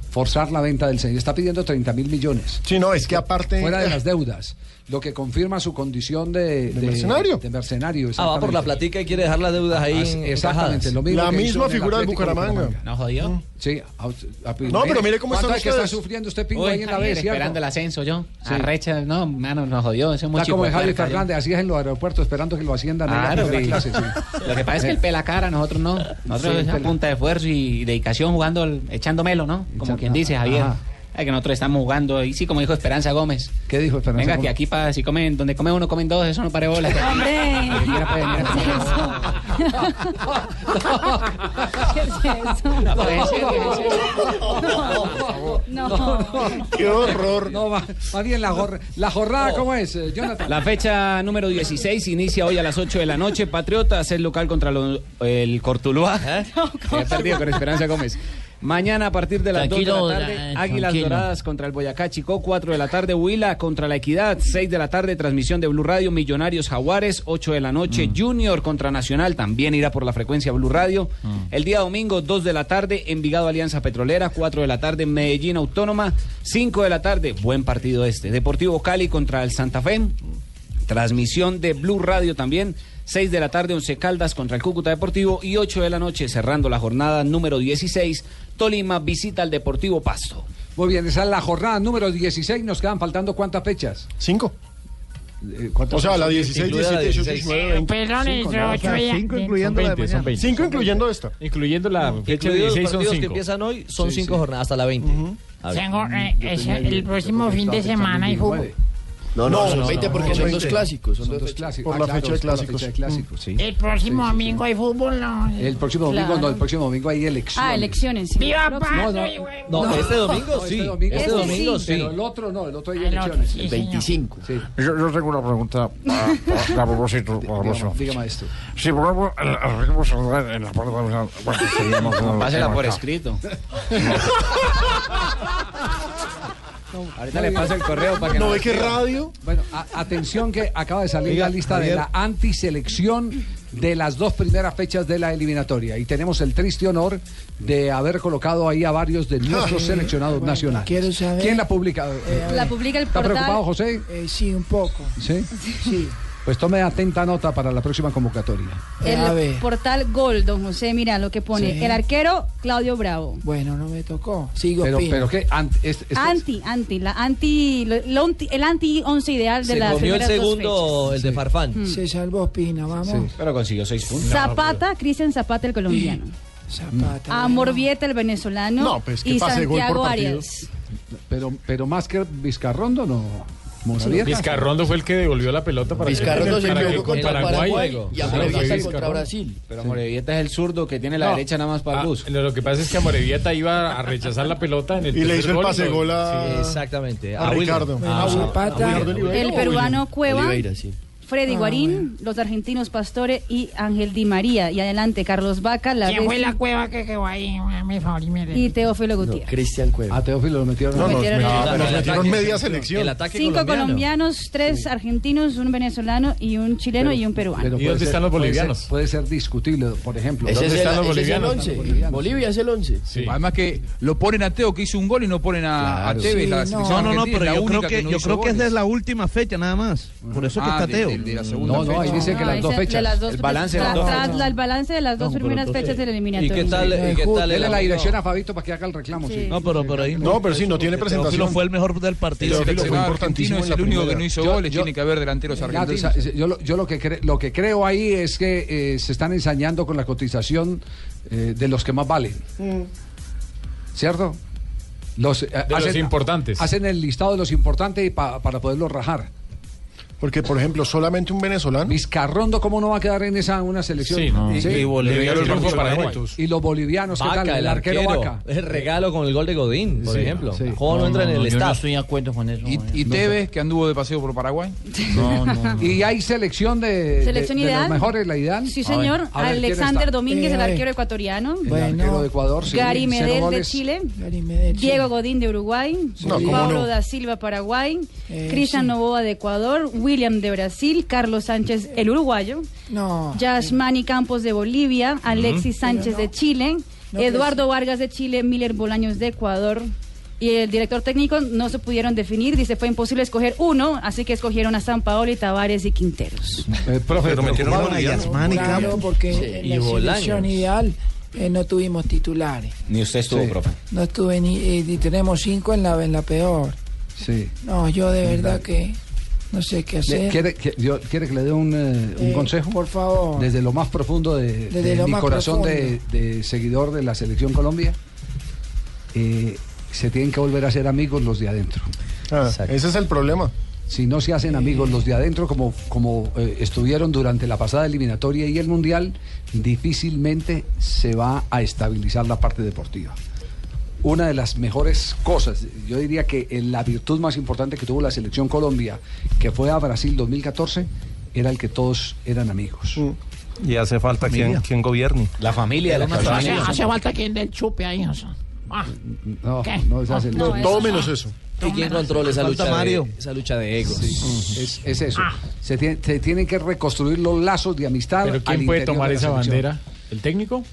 Forzar la venta del CEN. Está pidiendo 30 mil millones. Sí, no, es que aparte... Fuera de las deudas. Lo que confirma su condición de, de- mercenario. De mercenario, Ah, va por la platica y quiere dejar las deudas ahí. Ah, en- Exactamente, lo mismo La misma figura de Atlético Bucaramanga. ¿No jodió? Sí. a- a- No, pero mire cómo ¿Cuánto están es que está sufriendo usted, Pingo, Uy, ahí en la ¿cierto? esperando el ascenso yo. Sí. Arrecha, no, mano, nos jodió. Ese Está mucho como Javi. Fernández, así es en los aeropuertos, esperando que lo la Claro, primera sí. clase. sí. Lo que pasa es que el pela cara, nosotros no. Nosotros Sí, es a punta de esfuerzo y dedicación jugando, echando melo, ¿no? Como quien dice, Javier. Es que nosotros estamos jugando, y sí, como dijo Esperanza Gómez. ¿Qué dijo Esperanza Venga, Gómez? que aquí para si comen, donde come uno, comen dos, eso no pare bola. Hombre. No. No, no. ¡Qué horror! No, va, va bien la, jor- la jornada, ¿cómo es, eh, Jonathan? La fecha número 16 inicia hoy a las 8 de la noche. Patriotas es local contra lo- el Cortuluá. Se ha perdido con Esperanza Gómez. Mañana a partir de las Tranquilo, 2 de la tarde, eh, Águilas tranquilo. Doradas contra el Boyacá Chico, 4 de la tarde, Huila contra la Equidad, 6 de la tarde, transmisión de Blue Radio, Millonarios Jaguares, 8 de la noche, Mm. Junior contra Nacional, también irá por la frecuencia Blue Radio. El día domingo, 2 de la tarde, Envigado Alianza Petrolera, 4 de la tarde, Medellín Autónoma, 5 de la tarde, buen partido este, Deportivo Cali contra el Santa Fe. Transmisión de Blue Radio también. 6 de la tarde, Once Caldas contra el Cúcuta Deportivo. Y 8 de la noche, cerrando la jornada número 16, Tolima visita al Deportivo Pasto. Muy bien, esa es la jornada número 16. Nos quedan faltando cuántas fechas? Cinco. Eh, ¿cuántas O sea, la son? 16, Incluida la 17, 18, 16. 19, 20. Perdón, Cinco, entre ¿no? ocho y Cinco de- incluyendo la de 20, son mañana. 20. Cinco incluyendo esta. Incluyendo la fecha Incluidos los 16 son partidos que 5. empiezan hoy, son Sí, 5 sí. jornadas hasta la 20. A ver. Tengo, eh, ese- el próximo fin de semana hay fútbol. No, no, No, son no, 20 no, porque no, son 20. dos clásicos. Son Son dos dos clásicos. Por Ah, la claro, fecha de es por la clásicos. fecha de clásicos, sí. El próximo Sí, sí, domingo hay fútbol, ¿no? El próximo domingo, Claro. no, el próximo domingo hay elecciones. Ah, elecciones. sí. ¡Viva. Pasto no. y huevo! No, este domingo No, sí. este domingo, Este Este domingo sí. sí. Pero el otro no, el otro hay Ah, elecciones. sí, El señor. 25. Sí. Yo, yo tengo una pregunta a, a, a propósito. A propósito. Dígame, esto. Si ponemos el, en la parte de la Pásela por acá. Ahorita le paso el correo para que ¿No ve qué escriba. radio? Bueno, a- atención que acaba de salir la lista de la antiselección de las dos primeras fechas de la eliminatoria. Y tenemos el triste honor de haber colocado ahí a varios de nuestros seleccionados nacionales. quiero saber- ¿Quién la publica? La publica el ¿Está portal. preocupado, José? Eh, sí, un poco. ¿Sí? Sí. Pues tome atenta nota para la próxima convocatoria. El portal Gol, don José, mira lo que pone. Sí. El arquero, Claudio Bravo. Bueno, no me tocó. Sigo Pero, pero ¿qué? Ant- es- es- Anti, anti, la anti, lo- lo anti- el anti once ideal de Se comió el segundo, el de Mm. Farfán. Se salvó Pina, vamos. Pero consiguió seis puntos. Zapata, Cristian Zapata, el colombiano. Zapata. A Morbieta, el venezolano. No, pues, que y pase gol por Santiago partido. Arias. pero, pero más que Vizcarrondo, no. Moravieta. Vizcarrondo fue el que devolvió la pelota para Vizcarrondo que, se equivocó con contra Paraguay. Paraguay y a Claro, Morevieta fue contra. Brasil. Pero Morevieta es el zurdo que tiene la No. derecha nada más para el Ah, bus. Lo que pasa es que a Morevieta iba a rechazar la pelota en el Y le hizo el pase gol a- Sí, Exactamente. a William. Ricardo. Zapata. a William. El peruano Cueva. Oliveira, sí. Freddy Ah, Guarín, los argentinos Pastore y Ángel Di María. Y adelante, Carlos Vaca, la ¿Quién fue la cueva que quedó ahí? Mi favor, y mire. y Teófilo Gutiérrez. Cristian Cueva. A Teófilo lo metieron. No, nos metieron nos el metieron media selección. El ataque Cinco colombiano. colombianos, tres argentinos, un venezolano y un chileno y un peruano. Pero ¿Y puede dónde ser- están los puede bolivianos? ser- Puede ser, discutible, por ejemplo. Ese ¿Dónde es el, están los es el bolivianos? 11. Bolivia es el 11. Sí. Además que lo ponen a Teo que hizo un gol y no ponen a. Tevez, Sí, la no. selección No, no, no, pero yo creo que, no yo hizo creo que es de la última fecha nada más. Por eso que Ah, está Teo. De- de la segunda No, no, ahí fecha. dice que No, las ese dos de fechas. las dos El balance de las dos tras la- el balance de las dos primeras fechas del ¿Y eliminatorio. qué tal? ¿Y qué tal? Dele el- la dirección a Fabito para que haga el reclamo. Sí. Sí. No, pero, pero ahí No, pero sí, no tiene Teófilo presentación. fue el mejor del partido. Teófilo fue importantísimo es el único que no hizo Yo- goles, tiene que haber delanteros argentinos. yo, lo, que creo ahí es que eh, se están ensañando con la cotización eh, de los que más valen. ¿Cierto? Los, eh, los importantes. Hacen el listado de los importantes y pa- para poderlos rajar. Porque, por ejemplo, solamente un venezolano. Vizcarrondo, ¿cómo no va a quedar en esa una selección? Sí, no. Sí. Y Bolivia, el grupo Paraguay. Y los bolivianos, ¿qué Vaca, tal? el, arquero, Vaca. El regalo con el gol de Godín, por Sí, ejemplo. sí. El juego no, entra en el no estoy de acuerdo con eso. ¿Y, eh. y Tevez, que anduvo de paseo por Paraguay? No, no. Y hay selección de, Selección de- de ideal. los mejores, la ideal. Sí, señor. A ver, ¿quién Alexander? Domínguez, Eh, el arquero ecuatoriano. El Bueno. arquero de Ecuador, sí. Gary Medel de. Chile. Diego Godín de Uruguay. No, ¿cómo Pablo no? da Silva, Paraguay. Eh, Cristian. Novoa de Ecuador. William de Brasil. Carlos Sánchez, el uruguayo. No. Yashmani Campos de Bolivia. Alexis Sánchez de Chile. No, Eduardo Vargas de Chile. Miller Bolaños de Ecuador. Y el director técnico no se pudieron definir. Dice, fue imposible escoger uno, así que escogieron a San Paolo y Tavares y Quinteros. Eh, profe, Pero metieron a Yasmani Campos. porque en Y la Bolaños. selección ideal eh, no tuvimos titulares. Ni usted estuvo, Sí. profe. No estuve ni... eh, y tenemos cinco en la, en la peor. Sí. No, yo de verdad que no sé qué hacer. ¿Quiere, que, yo- ¿Quiere que le dé un, eh, un Eh, consejo? Por favor. Desde lo más profundo de, Desde de lo mi más corazón de, profundo. de seguidor de la Selección Colombia, eh, se tienen que volver a ser amigos los de adentro. Ah, ese es el problema. Si no se hacen amigos los de adentro, como, como eh, estuvieron durante la pasada eliminatoria y el Mundial, difícilmente se va a estabilizar la parte deportiva. Una de las mejores cosas, yo diría que la virtud más importante que tuvo la selección Colombia, que fue a Brasil 2014, era el que todos eran amigos. Y hace falta quien, quien gobierne. La familia de la Hace, familia. hace falta quien del chupe ahí. o sea. Ah, No, ¿Qué? no. Todo menos eso. ¿Y quién controla esa lucha, Mario. de, esa lucha de egos? Es, es eso. Se, tiene- se tienen que reconstruir los lazos de amistad. Pero al ¿quién puede tomar esa bandera? ¿El técnico?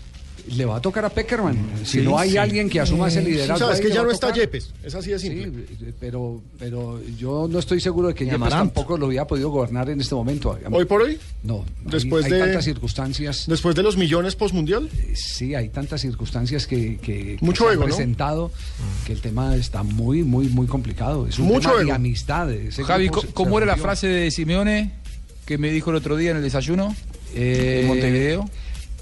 Le va a tocar a Peckerman. Si Sí, no hay sí. alguien que asuma ese liderazgo. sabes ahí que ya no está. Yepes. Es así de simple. Sí, pero, pero yo no estoy seguro de que Yepes tampoco lo hubiera podido gobernar en este momento. Hoy por hoy, No, no, Después hay, hay de- tantas circunstancias. después de los millones postmundial, Sí, hay tantas circunstancias que, que, que Mucho se han presentado que el tema está muy, muy, muy complicado. Es un Mucho tema de ego. amistad. ese Javi, ¿cómo era la frase de Simeone que me dijo el otro día en el desayuno Eh, en Montevideo?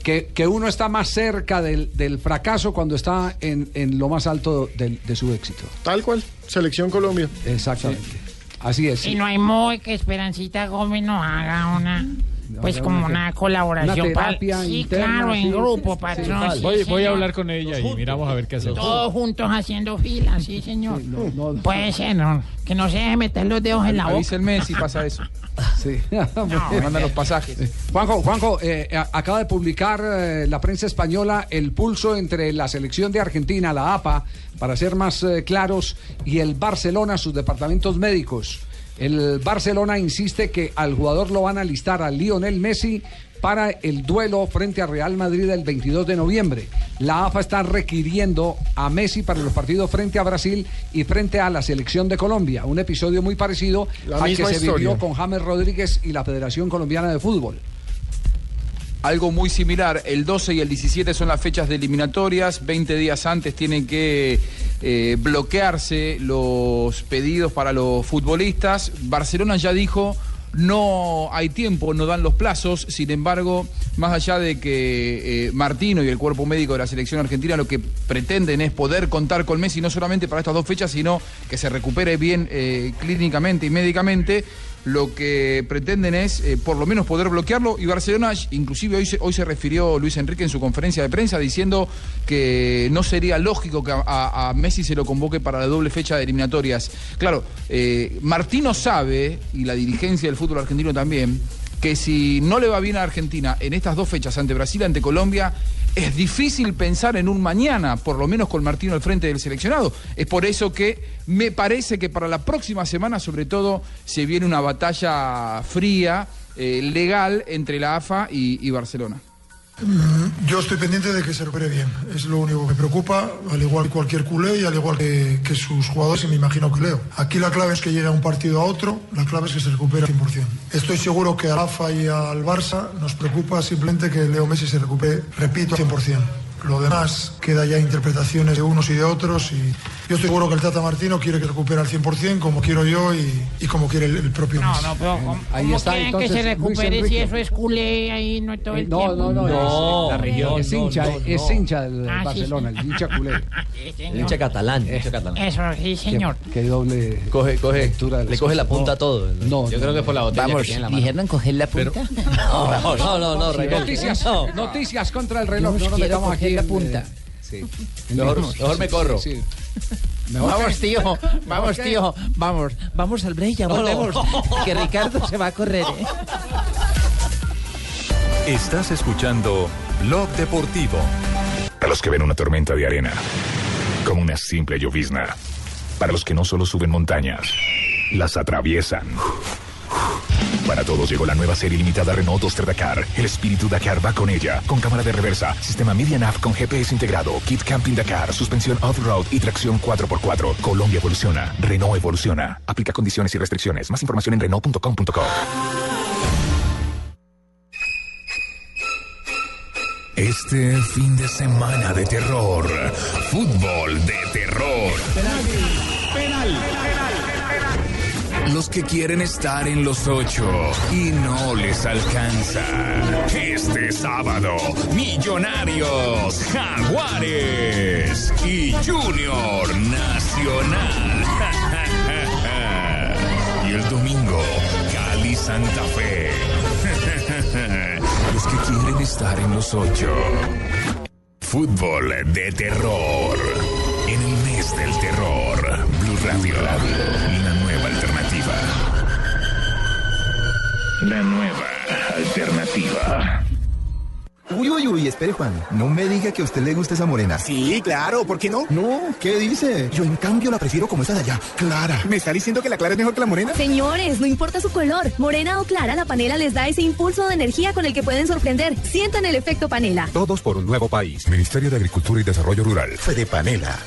Que, que uno está más cerca del, del fracaso cuando está en, en lo más alto del- de su éxito. tal cual. Selección Colombia. Exactamente. Así es. Y no hay modo que Esperancita Gómez nos haga una, pues como una colaboración. una terapia sí, interna, claro, sí. en grupo, Sí, patrón. sí, voy, voy a hablar con ella y miramos a ver qué hacemos. Todos juntos haciendo fila, sí, señor. Puede ser, ¿no? Que no se deje meter los dedos en la boca. Avísenme si pasa eso. Sí. Me mandan los pasajes. Juanjo, Juanjo eh, a- acaba de publicar eh, la prensa española el pulso entre la selección de Argentina, la APA, para ser más eh, claros, y el Barcelona, sus departamentos médicos. El Barcelona insiste que al jugador lo van a listar a Lionel Messi para el duelo frente a Real Madrid el 22 de noviembre. La AFA está requiriendo a Messi para los partidos frente a Brasil y frente a la selección de Colombia. Un episodio muy parecido La al que se vivió con James Rodríguez y la Federación Colombiana de Fútbol. Algo muy similar, el 12 y el 17 son las fechas de eliminatorias, 20 días antes tienen que eh, bloquearse los pedidos para los futbolistas. Barcelona ya dijo, no hay tiempo, no dan los plazos, sin embargo, más allá de que eh, Martino y el cuerpo médico de la selección argentina lo que pretenden es poder contar con Messi no solamente para estas dos fechas, sino que se recupere bien eh, clínicamente y médicamente, lo que pretenden es eh, por lo menos poder bloquearlo y Barcelona inclusive hoy se, hoy se refirió Luis Enrique en su conferencia de prensa diciendo que no sería lógico que a, a- Messi se lo convoque para la doble fecha de eliminatorias. Claro, eh, Martino sabe, y la dirigencia del fútbol argentino también, que si no le va bien a Argentina en estas dos fechas ante Brasil ante Colombia, es difícil pensar en un mañana, por lo menos con Martino al frente del seleccionado. Es por eso que me parece que para la próxima semana, sobre todo, se viene una batalla fría, eh, legal, entre la AFA y Barcelona. Yo estoy pendiente de que se recupere bien. Es lo único que preocupa, al igual que cualquier culé y al igual que, sus jugadores y me imagino que Leo. Aquí la clave es que llegue a un partido a otro, la clave es que se recupere al 100%. Estoy seguro que a Rafa y al Barça nos preocupa simplemente que Leo Messi se recupere, repito, al 100%. Lo demás queda ya interpretaciones de unos y de otros y Yo estoy seguro que el Tata Martino quiere que recupere al 100% como quiero yo y, y como quiere el, el propio No, no, pero ¿cómo, Ahí cómo está, quieren entonces, que se recupere si eso es culé ahí no todo el No, tiempo? no, no, No, es, la región, es hincha, no, es hincha del Ah, Barcelona, sí. el hincha culé. Sí. El hincha catalán, hincha catalán. Eso, sí, señor. Qué, qué doble Coge, coge, lectura le coge la punta a todo. No, Yo no, creo que por la botella Vamos, que tiene en la mano. ¿dijeron coger la punta? No, no, no, no, noticias, No. noticias contra el reloj. No nos metamos aquí la en, punta. eh, sí. Mejor- me corro. Sí, Vamos, tío, vamos, tío, vamos, vamos al break, ya volvemos. Que Ricardo se va a correr, ¿eh? Estás escuchando Blog Deportivo. Para los que ven una tormenta de arena, como una simple llovizna. Para los que no solo suben montañas, las atraviesan. Para todos llegó la nueva serie limitada Renault Duster Dakar. El espíritu Dakar va con ella, con cámara de reversa, sistema Media Nav con GPS integrado, kit camping Dakar, suspensión off-road y tracción 4x4. Colombia evoluciona, Renault evoluciona. Aplica condiciones y restricciones. Más información en Renault.com.co. Este fin de semana de terror, fútbol de terror. Los que quieren estar en los ocho y no les alcanza. Este sábado, Millonarios, Jaguares y Junior Nacional. y el domingo, Cali Santa Fe. Los que quieren estar en los ocho. Fútbol de terror. En el mes del terror. Blue Radio. La La nueva alternativa. Uy, uy, uy, espere, Juan. No me diga que a usted le gusta esa morena. Sí, claro, ¿por qué no? No, ¿qué dice? Yo en cambio la prefiero como esa de allá, clara. ¿Me está diciendo que la clara es mejor que la morena? Señores, no importa su color, morena o clara, la panela les da ese impulso de energía con el que pueden sorprender. Sientan el efecto panela. Todos por un nuevo país. Ministerio de Agricultura y Desarrollo Rural. Fede Panela.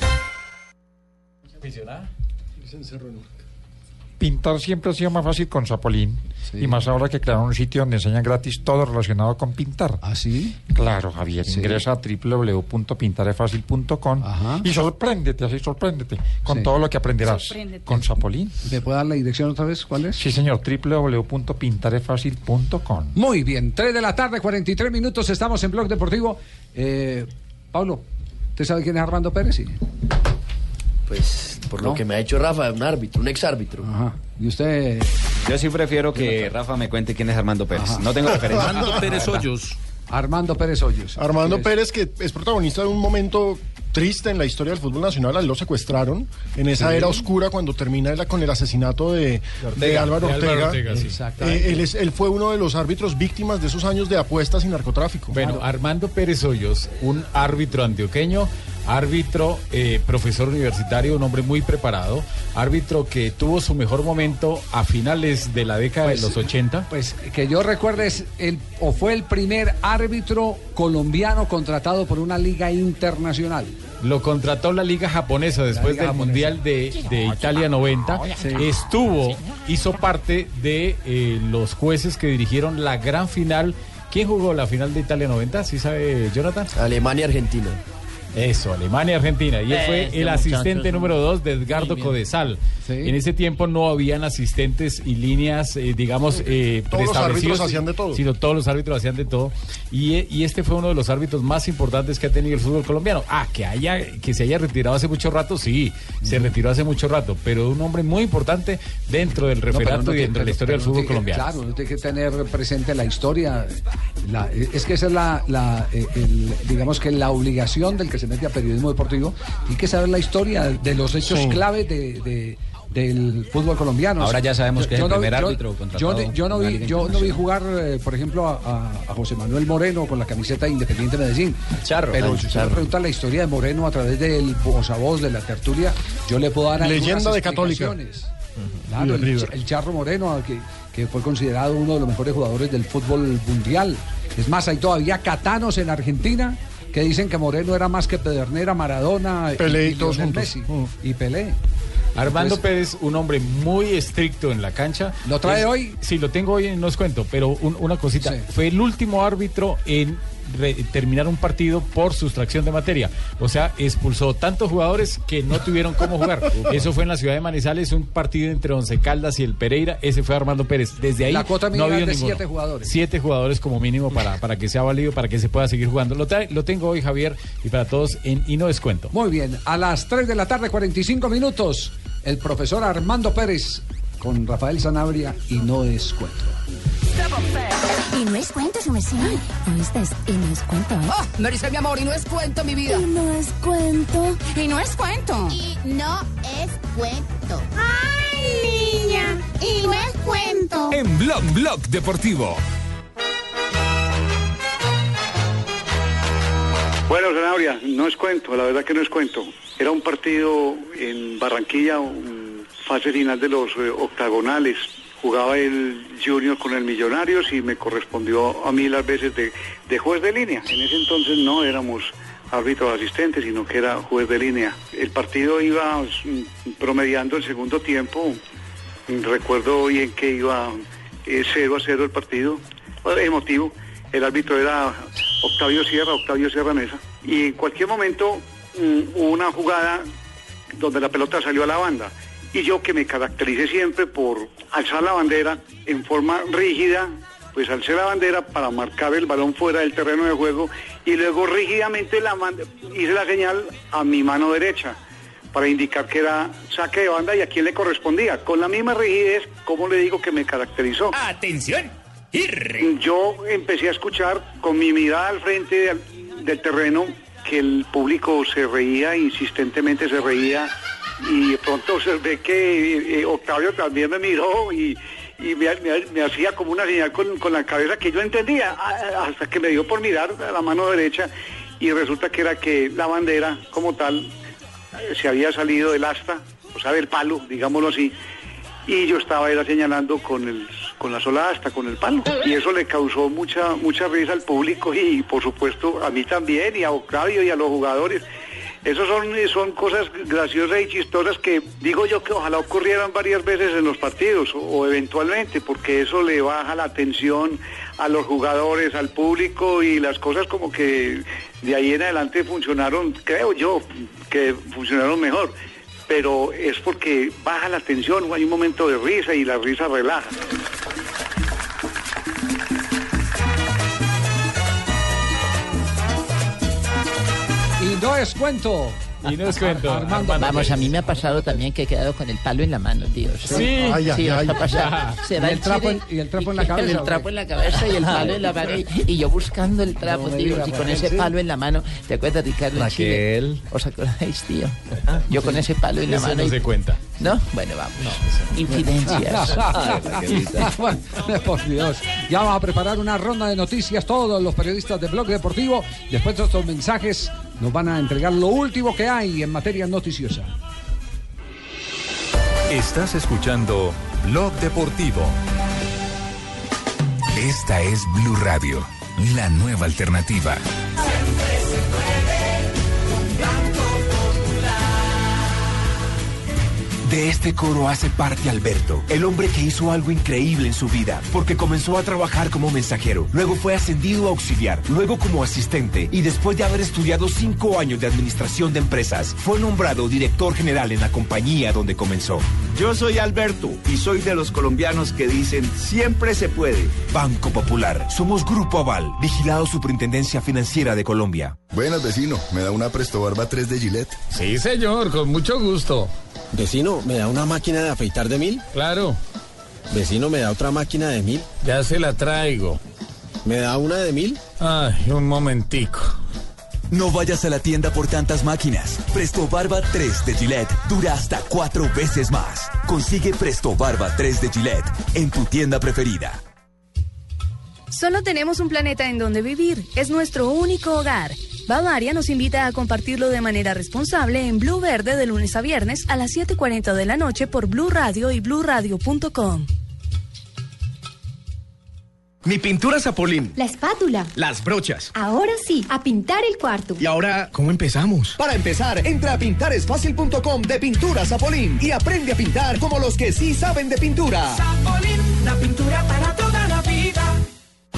Pintar siempre ha sido más fácil con Zapolín. Y más ahora que crearon un sitio donde enseñan gratis todo relacionado con pintar. ¿Ah, sí? Claro, Javier. Ingresa a www.pintarefacil.com y sorpréndete, así sorpréndete, con Sí. todo lo que aprenderás con Zapolín. ¿Me puede dar la dirección otra vez? ¿Cuál es? Sí, señor, www.pintarefacil.com. Muy bien, 3 de la tarde, 43 minutos, estamos en Blog Deportivo. Eh, Pablo, ¿usted sabe quién es Armando Pérez? Pues por ¿No? lo que me ha hecho Rafa, un árbitro, un exárbitro. Ajá. ¿Y usted? Yo sí prefiero que Rafa me cuente quién es Armando Pérez. No tengo referencia. Armando Pérez Hoyos. Armando Pérez Hoyos. Armando ¿Quién Pérez, que es protagonista de un momento triste en la historia del fútbol nacional, a él lo secuestraron en esa Sí. era oscura cuando termina la- con el asesinato de, de Álvaro de Álvaro Ortega. Ortega, sí. Eh, él, es- él fue uno de los árbitros víctimas de esos años de apuestas y narcotráfico. Bueno, Armando Pérez Hoyos, un árbitro antioqueño, árbitro, eh, profesor universitario, un hombre muy preparado, árbitro que tuvo su mejor momento a finales de la década Pues, de los 80. Pues que yo recuerde, es el, o fue el primer árbitro colombiano contratado por una liga internacional. Lo contrató la liga japonesa después liga del japonesa. Mundial de, de Italia 90. Sí. Estuvo, hizo parte de eh, los jueces que dirigieron la gran final. ¿Quién jugó la final de Italia 90? ¿Sí sabe Jonathan? Alemania-Argentina. Eso, Alemania-Argentina. Y él fue el asistente número dos de Edgardo. Codesal. Sí. En ese tiempo no habían asistentes y líneas, eh, digamos, eh, Todos los árbitros hacían de todo. Sino todos los árbitros hacían de todo. Y, eh, y este fue uno de los árbitros más importantes que ha tenido el fútbol colombiano. Ah, que haya, que se haya retirado hace mucho rato, sí, se retiró hace mucho rato, pero un hombre muy importante dentro del No, referato no y dentro de la historia del fútbol tiene- colombiano. Claro, uno tiene que tener presente la historia. La- es que esa es la, la, eh, el- digamos que la obligación del que se mete a periodismo deportivo. Tiene que saber la historia de los hechos Sí. clave de, de- del fútbol colombiano. Ahora ya sabemos que es el no- primer yo- árbitro Yo, contratado yo no vi, yo no vi jugar, eh, por ejemplo, a, José Manuel Moreno con la camiseta de Independiente Medellín. Charro, Pero si usted pregunta la historia de Moreno a través del voz a voz, de la tertulia, yo le puedo dar Leyenda de Católica. Claro, de el, Charro Moreno, que, que fue considerado uno de los mejores jugadores del fútbol mundial. Es más, hay todavía catanos en Argentina que dicen que Moreno era más que Pedernera, Maradona Pelé y y todos juntos. Messi. Y Pelé. Armando Pues- Pérez, un hombre muy estricto en la cancha. ¿Lo trae Es- hoy? Sí, lo tengo hoy, no os cuento, pero un- una cosita. Sí. Fue el último árbitro en re- terminar un partido por sustracción de materia. O sea, expulsó tantos jugadores que no tuvieron cómo jugar. Eso fue en la ciudad de Manizales, un partido entre Once Caldas y el Pereira. Ese fue Armando Pérez. Desde ahí La cuota no ha es habido de ninguno. siete jugadores. Siete jugadores como mínimo para, para que sea válido, para que se pueda seguir jugando. Lo, tengo hoy, Javier, y para todos en Y no descuento. Muy bien, a las 3 de la tarde, 45 minutos, el profesor Armando Pérez con Rafael Sanabria y no es cuento. Y no es cuento, su merced. ¿Oíste? Y no es cuento, ¿eh? Oh, me dice mi amor, y no es cuento, mi vida. Y no es cuento. Y no es cuento. Y no es cuento. ¡Ay, niña! Y no es cuento. En Blog Blog Deportivo. Bueno, Zanabria, no es cuento, la verdad que no es cuento. Era un partido en Barranquilla, un fase final de los eh, octagonales. Jugaba el Junior con el Millonarios y me correspondió a mí las veces de, juez de línea. En ese entonces no éramos árbitros asistentes, sino que era juez de línea. El partido iba promediando el segundo tiempo. Recuerdo bien que iba eh, 0 a 0 el partido, eh, emotivo. El árbitro era Octavio Sierra, Octavio Sierra Mesa. Y en cualquier momento mm, hubo una jugada donde la pelota salió a la banda. Y yo que me caractericé siempre por alzar la bandera en forma rígida, pues alcé la bandera para marcar el balón fuera del terreno de juego y luego rígidamente la hice la señal a mi mano derecha para indicar que era saque de banda y a quién le correspondía. Con la misma rigidez, como le digo que me caracterizó. ¡Atención! Yo empecé a escuchar con mi mirada al frente del, del terreno que el público se reía, insistentemente se reía, y pronto se ve que eh, Octavio también me miró y, y me, hacía como una señal con, con la cabeza que yo entendía, hasta que me dio por mirar a la mano derecha y resulta que era que la bandera como tal eh, se había salido del asta, o sea, del palo, digámoslo así, y yo estaba era señalando con el con la sola asta, con el palo. Y eso le causó mucha mucha risa al público y por supuesto a mí también y a Octavio y a los jugadores. Esos son, son cosas graciosas y chistosas que digo yo que ojalá ocurrieran varias veces en los partidos o, o eventualmente, porque eso le baja la atención a los jugadores, al público y las cosas como que de ahí en adelante funcionaron, creo yo, que funcionaron mejor pero es porque baja la tensión, hay un momento de risa y la risa relaja. No es cuento. Y no es cuento. Armando Vamos, a mí me ha pasado también que he quedado con el palo en la mano, tío. Sí. Ay, sí, ay. Ya. Se ¿Y va el trapo en- y el trapo en la y- cabeza, El trapo en la cabeza y el palo en la mano. Y, y yo buscando el trapo, No tío. diga, Y con Raquel, ese sí. palo en la mano. ¿Te acuerdas, Ricardo? Chile? Raquel. ¿Os acordáis, tío? Yo con ese palo en la Eso mano. no y- se cuenta. ¿No? Bueno, vamos. Infidencias. Bueno, por Dios. Ya vamos a preparar una ronda de noticias. Todos los periodistas de Blog Deportivo, después de estos mensajes, nos van a entregar lo último que hay en materia noticiosa. Estás escuchando Blog Deportivo. Esta es Blue Radio, la nueva alternativa. De este coro hace parte Alberto, el hombre que hizo algo increíble en su vida, porque comenzó a trabajar como mensajero, luego fue ascendido a auxiliar, luego como asistente y después de haber estudiado cinco años de administración de empresas, fue nombrado director general en la compañía donde comenzó. Yo soy Alberto y soy de los colombianos que dicen siempre se puede. Banco Popular, somos Grupo Aval, vigilado Superintendencia Financiera de Colombia. Buenas, vecino. ¿Me da una Presto Barba 3 de Gillette? Sí, señor, con mucho gusto. Vecino, ¿me da una máquina de afeitar de mil? Claro. Vecino, ¿me da otra máquina de mil? Ya se la traigo. ¿Me da una de mil? Ay, un momentico. No vayas a la tienda por tantas máquinas. Presto Barba 3 de Gillette dura hasta cuatro veces más. Consigue Presto Barba 3 de Gillette en tu tienda preferida. Solo tenemos un planeta en donde vivir. Es nuestro único hogar. Bavaria nos invita a compartirlo de manera responsable en Blue Verde de lunes a viernes a las 7.40 de la noche por Blue Radio y bluradio.com. Mi pintura Zapolín. La espátula. Las brochas. Ahora sí, a pintar el cuarto. Y ahora, ¿cómo empezamos? Para empezar, entra a pintaresfacil.com de Pintura Zapolín y aprende a pintar como los que sí saben de pintura. Zapolín, la pintura para toda la vida.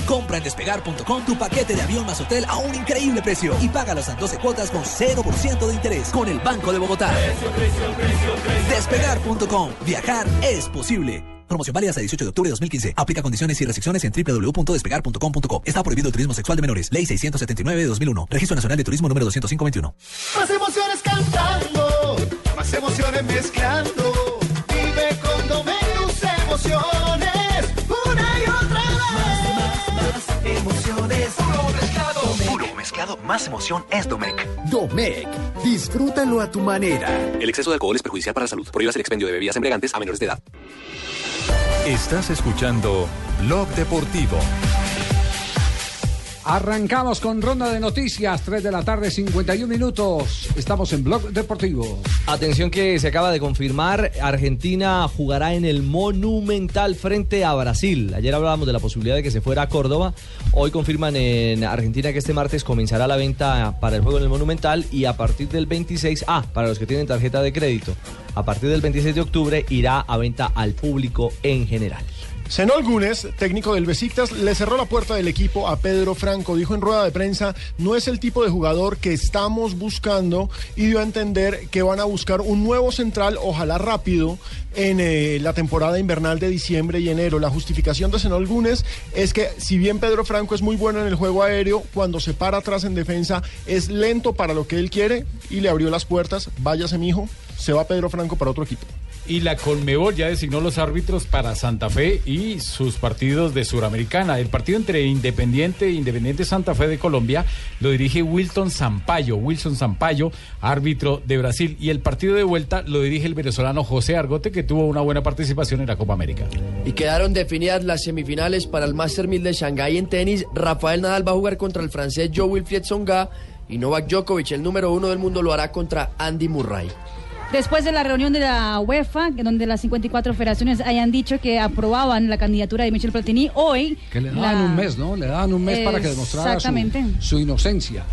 Compra en despegar.com tu paquete de avión más hotel a un increíble precio y págalos en 12 cuotas con 0% de interés con el Banco de Bogotá. Despegar.com. Viajar es posible. Promoción válida hasta 18 de octubre de 2015. Aplica condiciones y restricciones en www.despegar.com.co. Está prohibido el turismo sexual de menores. Ley 679 de 2001. Registro Nacional de Turismo número 20521. Más emociones cantando, más emociones mezclando. Vive con Domenus emociones, Más emoción es Domec. Domec. Disfrútalo a tu manera. El exceso de alcohol es perjudicial para la salud. Prohíbas el expendio de bebidas embriagantes a menores de edad. Estás escuchando Blog Deportivo. Arrancamos con ronda de noticias, 3 de la tarde, 51 minutos. Estamos en Blog Deportivo. Atención que se acaba de confirmar, Argentina jugará en el Monumental frente a Brasil. Ayer hablábamos de la posibilidad de que se fuera a Córdoba. Hoy confirman en Argentina que este martes comenzará la venta para el juego en el Monumental y a partir del 26, ah, para los que tienen tarjeta de crédito, a partir del 26 de octubre irá a venta al público en general. Senol Gunes, técnico del Besiktas, le cerró la puerta del equipo a Pedro Franco. Dijo en rueda de prensa, no es el tipo de jugador que estamos buscando y dio a entender que van a buscar un nuevo central, ojalá rápido, en eh, la temporada invernal de diciembre y enero. La justificación de Senol Gunes es que si bien Pedro Franco es muy bueno en el juego aéreo, cuando se para atrás en defensa es lento para lo que él quiere y le abrió las puertas. Váyase, mijo, se va Pedro Franco para otro equipo. Y la Conmebol ya designó los árbitros para Santa Fe y sus partidos de Suramericana. El partido entre Independiente e Independiente Santa Fe de Colombia lo dirige Wilton Sampaio. Wilson Sampaio, árbitro de Brasil. Y el partido de vuelta lo dirige el venezolano José Argote, que tuvo una buena participación en la Copa América. Y quedaron definidas las semifinales para el Master 1000 de Shanghái en tenis. Rafael Nadal va a jugar contra el francés Joe Wilfried Songa y Novak Djokovic, el número uno del mundo, lo hará contra Andy Murray. Después de la reunión de la UEFA, donde las 54 federaciones hayan dicho que aprobaban la candidatura de Michel Platini, hoy... Que le daban la- un mes, ¿no? Le daban un mes para que demostrara su, inocencia.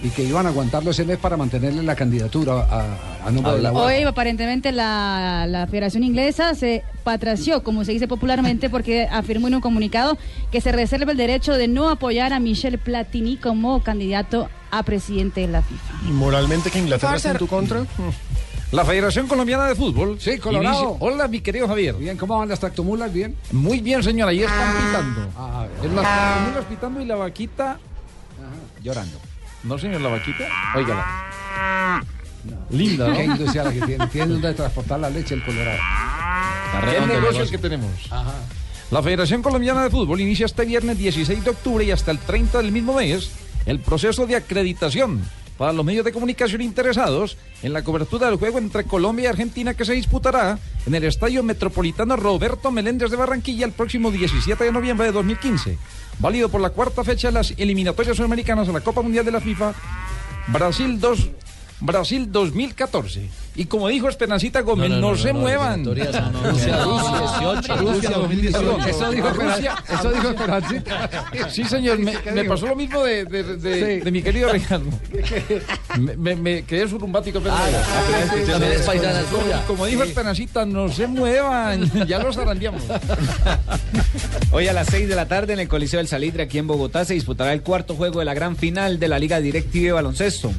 Y que iban a aguantarlo ese mes para mantenerle la candidatura a, a nombre de la UEFA. Hoy aparentemente la, la Federación Inglesa se patració, como se dice popularmente, porque afirmó en un comunicado que se reserva el derecho de no apoyar a Michel Platini como candidato a presidente de la FIFA. ¿Y moralmente que Inglaterra está en tu contra? La Federación Colombiana de Fútbol. Sí, Colorado. inicia- Hola, mi querido Javier. Bien, ¿cómo van las tractomulas? Bien. Muy bien, señora. Ahí están pitando. Ah, En las tractomulas pitando y la vaquita llorando. ¿No, señor, la vaquita? Óigala. Linda, ¿no? Qué industria la que tiene. Tiene donde transportar la leche el Colorado. ¿Qué negocio el que tenemos? La Federación Colombiana de Fútbol inicia este viernes 16 de octubre y hasta el 30 del mismo mes el proceso de acreditación para los medios de comunicación interesados en la cobertura del juego entre Colombia y Argentina que se disputará en el Estadio Metropolitano Roberto Meléndez de Barranquilla el próximo 17 de noviembre de 2015. Válido por la cuarta fecha de las eliminatorias sudamericanas a la Copa Mundial de la FIFA Brasil 2 Brasil 2014. Y como dijo Esperancita Gómez, no, se muevan. no, Rusia, Rusia 18, Rusia 2018. Eso dijo Rusia. Eso dijo Esperancita. Sí, señor, me, me pasó lo mismo de, de- de- Sí. de mi querido Ricardo. Me, me, me quedé es paisana como, dijo Esperancita, no se muevan, ya los zarandeamos. Hoy a las 6 de la tarde en el Coliseo del Salitre aquí en Bogotá se disputará el cuarto juego de la gran final de la Liga Directiva de Baloncesto.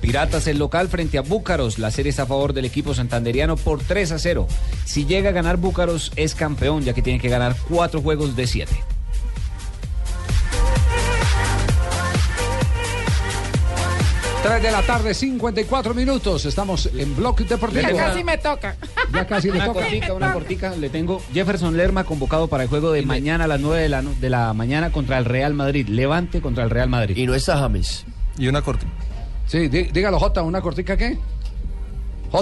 Piratas el local frente a Búcaros. La serie está a favor del equipo santanderiano por 3 a 0. Si llega a ganar Búcaros es campeón ya que tiene que ganar cuatro juegos de 7. Tres de la tarde, 54 minutos. Estamos en Bloque Deportivo. Ya casi me toca. Ya casi le Una toca. cortica, una cortica. Le tengo Jefferson Lerma convocado para el juego de mañana a las 9 de la, de la mañana contra el Real Madrid. Levante contra el Real Madrid. Y no está James. Y una corte. Sí, dí- dígalo, Jota, ¿una cortica qué?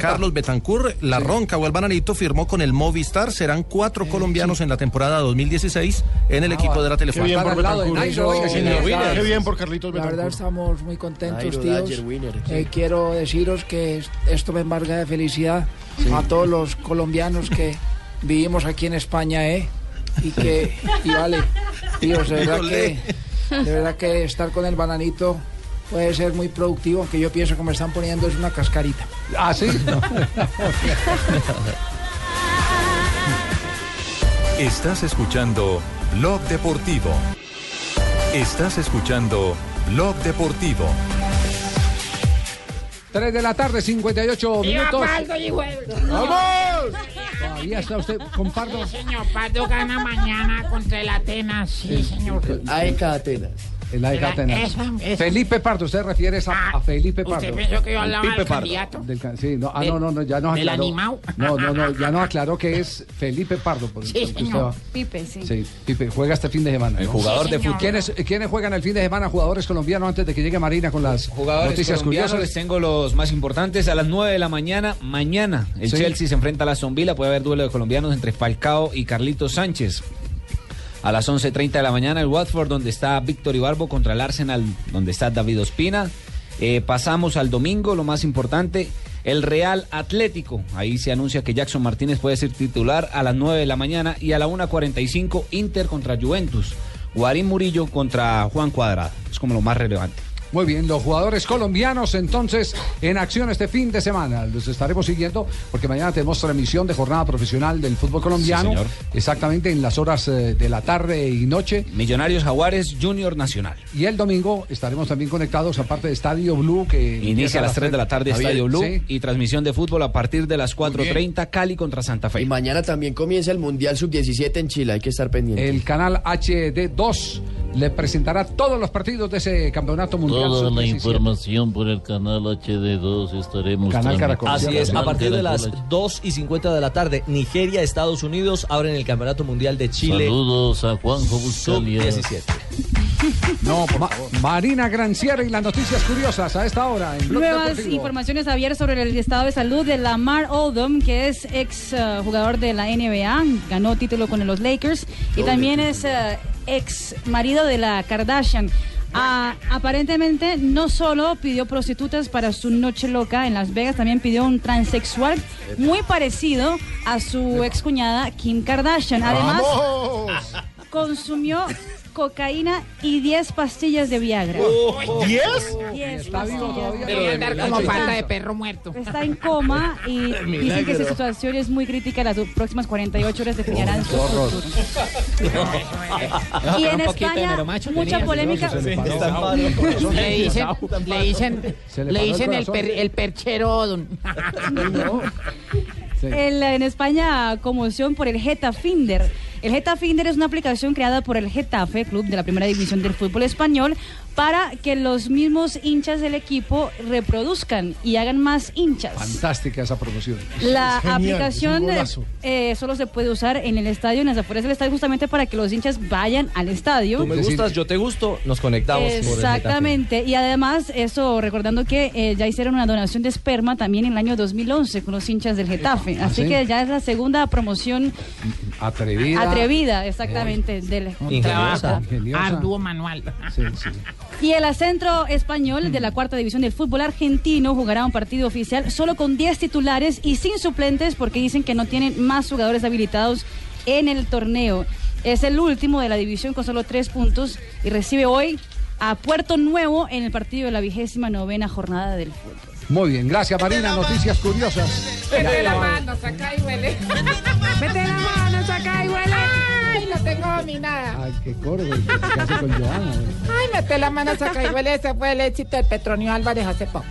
Carlos Betancur, La Ronca o el Bananito firmó con el Movistar. Serán cuatro colombianos en la temporada 2016 en el equipo de la Qué bien Telefónica. por Betancur. Nairo, Qué eh, bien, Qué bien por Carlitos La verdad Betancur. estamos muy contentos, Nairo tíos. Winner. Eh, quiero deciros que es- esto me embarga de felicidad a todos los colombianos que vivimos aquí en España, ¿eh? Y que, y vale, tíos, de verdad que, de verdad que estar con el bananito puede ser muy productivo, aunque yo pienso que me están poniendo es una cascarita. Ah, sí. Estás escuchando Blog Deportivo. Estás escuchando Blog Deportivo. 3 de la tarde, 58 minutos. ¡Vamos! Todavía está usted con Pardo. Señor Pardo gana mañana contra el Atenas. Sí, señor. AEK Atenas. El AEK Esa- Atenas. esa- esa. Felipe Pardo, usted refiere a, a Felipe Pardo. ¿Usted pensó que yo hablaba Pipe del Pardo. candidato? Del sí, no, ah, no, no, no, ya nos del aclaró. animao. No, no, no, ya nos aclaró que es Felipe Pardo. Por, Sí, señor. va- Pipe, sí. Sí, Pipe, juega este fin de semana. El ¿no? jugador Sí, de fútbol. ¿Quiénes, ¿Quiénes juegan el fin de semana? Jugadores colombianos antes de que llegue Marina con las Jugadores noticias curiosas. les tengo los más importantes. A las 9 de la mañana, mañana, el Sí. Chelsea se enfrenta a la Villa. Puede haber duelo de colombianos entre Falcao y Carlitos Sánchez. A las 11.30 de la mañana, el Watford, donde está Víctor Ibarbo, contra el Arsenal, donde está David Ospina. Eh, pasamos al domingo, lo más importante, el Real Atlético. Ahí se anuncia que Jackson Martínez puede ser titular a las 9 de la mañana y a la 1.45 Inter contra Juventus. Guarín Murillo contra Juan Cuadrado. Es como lo más relevante. Muy bien, los jugadores colombianos entonces en acción este fin de semana. Los estaremos siguiendo porque mañana tenemos transmisión de jornada profesional del fútbol colombiano. Sí, señor. exactamente en las horas eh, de la tarde y noche. Millonarios Jaguares Junior Nacional. Y el domingo estaremos también conectados aparte de Estadio Blue que Inicia a las 3 de la tarde Javier, Estadio Blue sí. y transmisión de fútbol a partir de las 4.30 Cali contra Santa Fe. Y mañana también comienza el Mundial Sub-17 en Chile, hay que estar pendiente. El canal HD2 le presentará todos los partidos de ese campeonato mundial. Toda la sub-17. información por el canal HD2 estaremos Canal Caracol. Así es, a partir de las Caracol. 2 y 50 de la tarde, Nigeria, Estados Unidos abren el Campeonato Mundial de Chile. Saludos a Juanjo Buscalia. Sub-17. No, Ma- Marina Granciera y las noticias curiosas a esta hora en Blog Nuevas Deportivo. informaciones, Javier, sobre el estado de salud de Lamar Odom, que es ex eh, jugador de la NBA, ganó título con los Lakers y también es eh, ex marido de la Kardashian. Ah, aparentemente no solo pidió prostitutas para su noche loca en Las Vegas, también pidió un transexual muy parecido a su ex cuñada Kim Kardashian. Además, consumió cocaína y 10 pastillas de Viagra. ¿Diez? 10 Está vivo pastillas. todavía. Debe andar como pata de perro muerto. Está en coma y dicen que su situación es muy crítica. Las próximas 48 horas definirán su futuro. Y en España, mucha polémica. Le dicen, le dicen, le dicen el, per- el perchero. don- El- en España, conmoción por el Getafinder. El Getafinder es una aplicación creada por el Getafe, club de la primera división del fútbol español, para que los mismos hinchas del equipo reproduzcan y hagan más hinchas. Fantástica esa promoción. La Es genial, aplicación eh, solo se puede usar en el estadio, en las afueras del estadio, justamente para que los hinchas vayan al estadio. Tú me gustas, yo te gusto, nos conectamos. Exactamente, y además eso recordando que eh, ya hicieron una donación de esperma también en el año 2011 con los hinchas del Getafe, ¿Ah, así sí? que ya es la segunda promoción Atrevida. atrevida, exactamente, del Un trabajo Ingeniosa. arduo manual. Sí, sí. Y el Centro Español de la Cuarta División del Fútbol Argentino jugará un partido oficial solo con 10 titulares y sin suplentes porque dicen que no tienen más jugadores habilitados en el torneo. Es el último de la división con solo tres puntos y recibe hoy a Puerto Nuevo en el partido de la vigésima novena jornada del fútbol. Muy bien, gracias Marina. Noticias curiosas. Mete la mano, saca y huele. Mete la mano, saca y huele. Ay, lo tengo dominada. Ay, qué güey, que hace con Joana. Ay, mete la mano, saca y huele. Ese fue el éxito del Petronio Álvarez hace poco.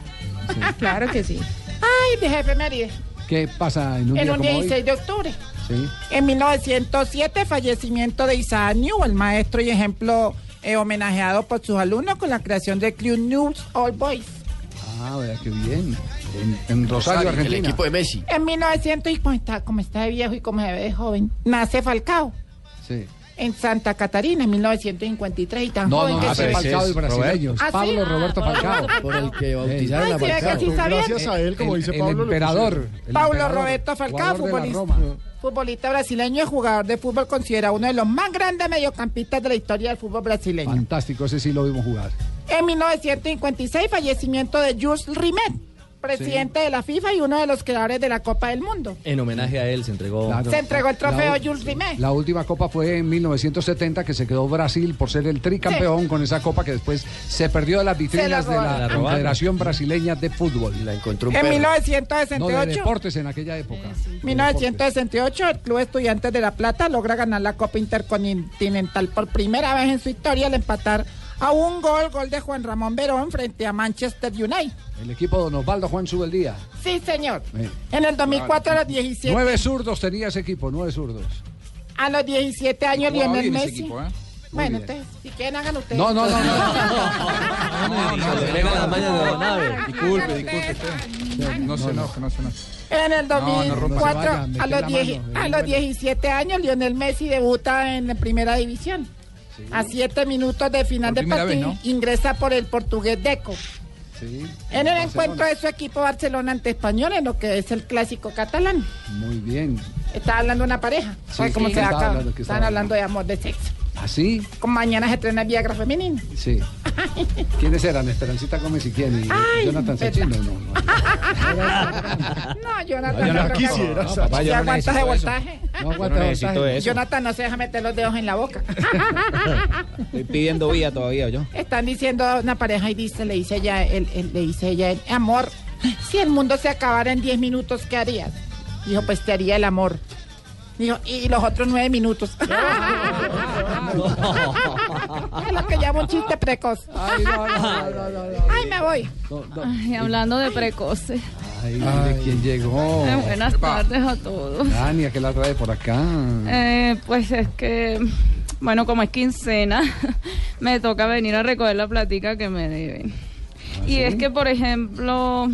Claro que sí. Ay, de jefe Méride. ¿Qué pasa en un En día un como 16 hoy? de octubre. Sí. En 1907, fallecimiento de Isaac Newell, maestro y ejemplo eh, homenajeado por sus alumnos con la creación del Club News All Boys. Ah, vea qué bien. En, en Rosario, el Argentina. equipo de Messi. En 1900, y como está, como está de viejo y como se ve de joven, nace Falcao Sí. en Santa Catarina en 1953 y tan No, joven no, que hace se. Falcao y brasileños. ¿Ah? Pablo Ah, Roberto Pablo Falcao. Por el que bautizaron Ay, a Falcao. Gracias a él, como El- dice el Pablo. emperador. el emperador, Roberto Falcao, futbolista brasileño y jugador de fútbol considerado uno de los más grandes mediocampistas de la historia del fútbol brasileño. Fantástico, ese sí lo vimos jugar. En 1956, fallecimiento de Jules Rimet, presidente de la FIFA y uno de los creadores de la Copa del Mundo. En homenaje a él se entregó. Se entregó el trofeo La- Jules Rimet. La última copa fue en 1970 que se quedó Brasil por ser el tricampeón con esa copa que después se perdió de las vitrinas de la la. Confederación Brasileña de Fútbol. La encontró En No, de 1968, deportes en aquella época. 1968, el Club Estudiantes de La Plata logra ganar la Copa Intercontinental por primera vez en su historia al empatar a un gol, gol de Juan Ramón Verón frente a Manchester United. El equipo Don Osvaldo Juan Subeldía. Sí, señor. Eh, En el 2004 a los 17, Nueve zurdos tenía ese equipo, nueve zurdos. a los 17 años Lionel Messi. equipo, ¿eh? Bueno, entonces, si quieren hagan ustedes. No, no, no, Disculpe, disculpe. No se enoje, no se enoje. En el No, no rompa. 2004, Se vaya, mete a, los la 10 mano, a los 17 años, Lionel Messi debuta en la primera división. A 7 minutos de final vez, partido, ¿no? ingresa por el portugués Deco. Sí. En el encuentro de su equipo Barcelona ante Español, en lo que es el clásico catalán. Muy bien. Está hablando una pareja. Sí, Ay, ¿Cómo ¿qué se acaba? hablando de amor, de sexo. ¿Así? Con mañana se estrena el Viagra femenino. Sí. ¿Quiénes eran? Esperancita Gómez y quién? ¿Y Ay, Jonathan. Sachin? No, no, no. No, Jonathan. No, yo no quisiera, No, papá, yo no aguantas de voltaje. No aguanta Yo no necesito voltaje. eso. Jonathan no se deja meter los dedos en la boca. Estoy pidiendo vía todavía yo. Están diciendo a una pareja y dice, le dice ella, él, él- le dice ella, él, amor, si el mundo se acabara en 10 minutos, ¿qué harías? Dijo, pues te haría el amor. Dijo, y los otros 9 minutos. es lo que llamo un chiste precoz. Ay, no, no, no, no, no, no. Ay, me voy. Ay, hablando de precoces. Ay, mire quién llegó. Eh, buenas tardes a todos. Dania, que la trae por acá. Eh, pues es que, bueno, como es quincena, me toca venir a recoger la platica que me deben. y sí? es que, por ejemplo,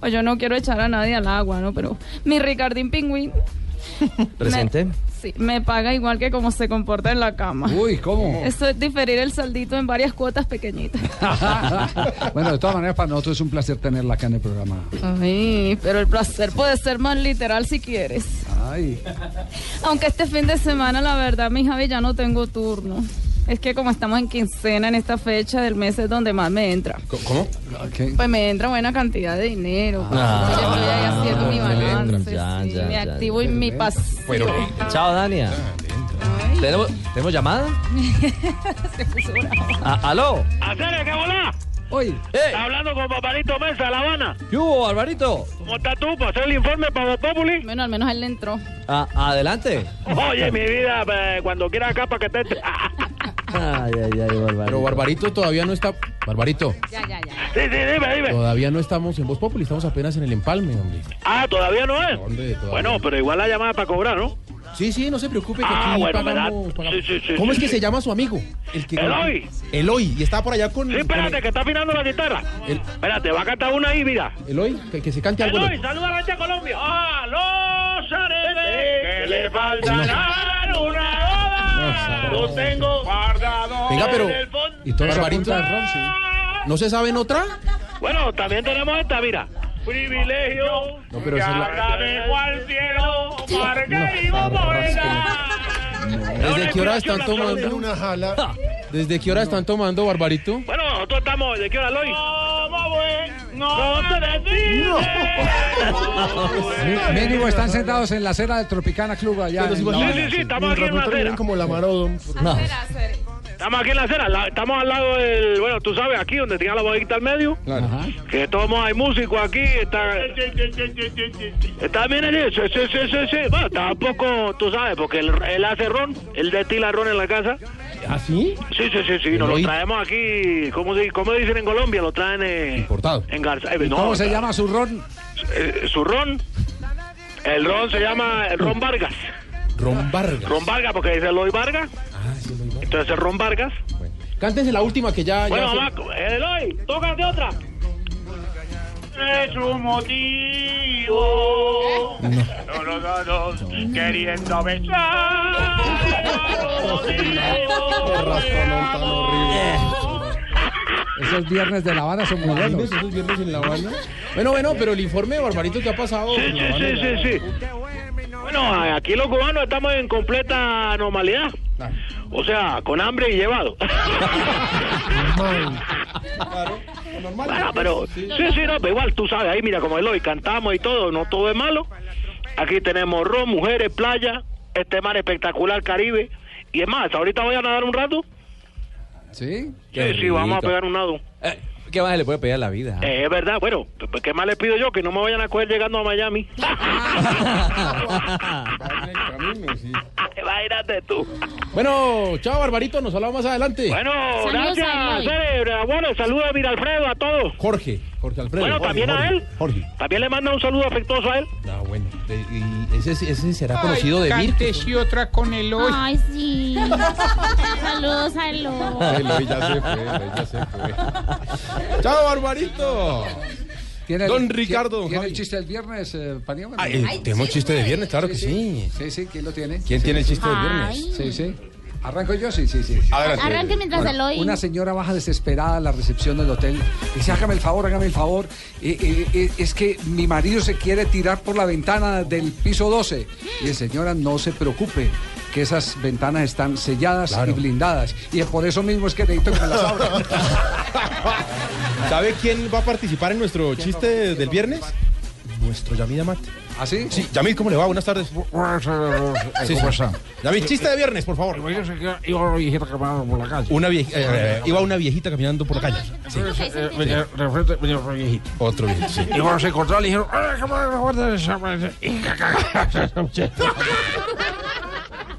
pues yo no quiero echar a nadie al agua, ¿no? Pero mi Ricardín Pingüín Presente. sí, me paga igual que como se comporta en la cama. Uy, ¿cómo? Esto es diferir el saldito en varias cuotas pequeñitas. bueno, de todas maneras, para nosotros es un placer tenerla acá en el programa. Ay, pero el placer puede ser más literal si quieres. Ay. Aunque este fin de semana, la verdad, mi Javi, ya no tengo turno. Es que como estamos en quincena en esta fecha del mes es donde más me entra. ¿Cómo? Pues me entra buena cantidad de dinero. Ah. Yo estoy ahí haciendo mi balance, Ya, sí, ya, me ya. activo y mi pasión. Chao, Dania. ¿Tenemos, ¿Tenemos llamada? Se puso. Ah, ¿Aló? ¡Hacer qué volá! Oye. Está hablando con Barbarito Mesa, La Habana. ¿Qué hubo, Alvarito? ¿Cómo estás tú para hacer el informe para Voz Populi? Bueno, al menos él le entró. Ah, adelante. Oye, mi vida, eh, cuando quieras acá para que te... Ay, ay, ay, Barbarito. Pero Barbarito todavía no está. Barbarito. Ya, ya, ya. Sí, sí, dime, dime. Todavía no estamos en Voz Populi, estamos apenas en el empalme, hombre. Ah, ¿todavía no es? ¿Dónde? Todavía. Bueno, pero igual la llamada para cobrar, ¿no? Sí, sí, no se preocupe que Ah, aquí bueno, pagamos, pagamos. Sí, sí, sí, ¿Cómo sí, es que sí. se llama su amigo? El que Eloy. Eloy. Y está por allá con. Sí, con espérate, el- que está afinando la guitarra. Espérate, va a cantar una ahí, mira. Eloy, que, que se cante algo. Eloy, saluda a la gente de Colombia. ¡A los aretes que le faltarán una! Lo tengo guardado Venga, pero. en el fondo. Y todo Barbarito. ¿No se saben otra? Bueno, también tenemos esta, mira. Privilegio. No, pero esa es la- al cielo. ¿Desde qué hora están tomando? una jala. ¿Desde qué hora están tomando, Barbarito? Bueno, nosotros estamos. ¿De qué hora, Loy? No te Mi- Mínimo están sentados en la acera del Tropicana Club allá. Habana. sí, sí, estamos aquí en la no acera. como la Marodon. Estamos aquí en la acera. la- estamos al lado del. Bueno, tú sabes, aquí donde tenía la bodeguita al medio. Ajá. Que todos hay músicos aquí. Está. Está bien allí. Sí, sí, sí, sí. sí. Bueno, está un poco. Tú sabes, porque él, él hace ron. Él destila ron en la casa. ¿Ah, sí? Sí, sí, sí, sí. Nos lo traemos aquí. ¿Cómo, se- cómo dicen en Colombia? Lo traen eh, Importado. en Garza. eh, no, ¿Cómo se llama su ron? eh, su ron. El ron se llama el ron Vargas. Ron Vargas. Ron Vargas, porque dice Eloy Vargas. Ah, sí. Entonces el ron Vargas. Cántense la última que ya. ya Bueno, se- mamá, Eloy, tócate otra. Es un motivo. No, no, no, no, queriendo besar. Esos viernes de La Habana son muy buenos. Esos viernes en La Habana. Bueno, bueno, pero el informe de Barbarito que ha pasado. Sí, sí, sí, ya- sí, sí. Bueno, aquí los cubanos estamos en completa normalidad. O sea, con hambre y llevado. Bueno, pero sí, sí, no, pero igual tú sabes, ahí mira como hoy cantamos y todo, no todo es malo. Aquí tenemos ron, mujeres, playa, este mar espectacular Caribe. Y es más, ahorita voy a nadar un rato. ¿Sí? Sí, sí, vamos a pegar un nado. ¿Qué más se le puede pedir a la vida? Eh, es verdad, bueno, pues, ¿qué más les pido yo? Que no me vayan a coger llegando a Miami. Imagínate tú. Bueno, chao, Barbarito, nos hablamos más adelante. Bueno, gracias, Cere, bueno, saludos a Mira Alfredo, a todos. Jorge, Jorge Alfredo. Bueno, Jorge, también a Jorge, él. Jorge. También le manda un saludo afectuoso a él. Ah, bueno. de- y ese, ese será conocido de Mir. y otra con el hoy. Ay, sí. Saludos a Eloy. Eloy ya se fue, Eloy ya se fue. Chao, Barbarito. ¿Tiene el- Don Ricardo, ¿Tiene Javi. el chiste del viernes, eh, Paniagua? Ah, eh, tenemos chiste de viernes, claro que sí. Sí, sí, ¿quién lo tiene? ¿Quién tiene el chiste del Ay. viernes? Sí, sí. ¿Arranco yo? Sí, sí, sí. Adelante. Arranque mientras Bueno, Eloy. Una señora baja desesperada a la recepción del hotel. Dice, hágame el favor, hágame el favor. Eh, eh, eh, es que mi marido se quiere tirar por la ventana del piso 12. Y dice, señora, no se preocupe, que esas ventanas están selladas y blindadas. Y por eso mismo es que necesito que me las abra. ¿Sabe quién va a participar en nuestro chiste del viernes? Nuestro Yamid Amat. ¿Ah, sí? Sí, Yamid, ¿cómo le va? Buenas tardes. Sí, ¿Cómo sí. Yamid, chiste de viernes, por favor. Iba una viejita caminando por la calle. Una vie- eh, iba una viejita caminando por la calle. Sí. Eh, venía- De frente venía otro viejito. Otro viejito, sí. Y cuando se encontraron le dijeron,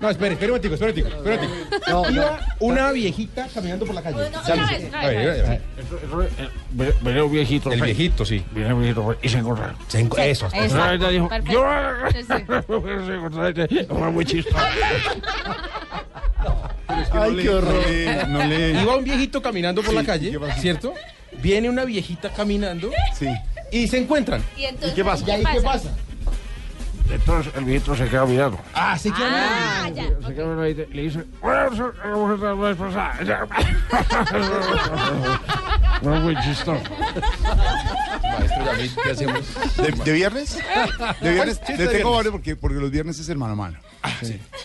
No, espere, espere un momentico, espere un momentico, espere un momentico. No, Iba una viejita caminando por la calle. no, Sálvese. otra vez, otra A ver, vez, a Venía un viejito. El viejito, sí. Venía un viejito y se encontraron. Se enco- eso, hasta- Exacto. dijo, Perfecto. yo... Sí, Se encontraron, muy chistoso. Ay, qué horror. no lee. Iba un viejito caminando por la calle, ¿cierto? Viene una viejita caminando y se encuentran. ¿Y entonces qué pasa? ¿Y ahí qué pasa? Entonces el viejito se queda mirando. Ah, se queda Ah, ya. Se queda mirando y te- le dice, bueno, vamos a estar más pasada. No, muy chistoso. Maestro Yamid, ¿qué hacemos? ¿De, de viernes? De viernes. Le tengo varios porque, porque los viernes es el mano a mano.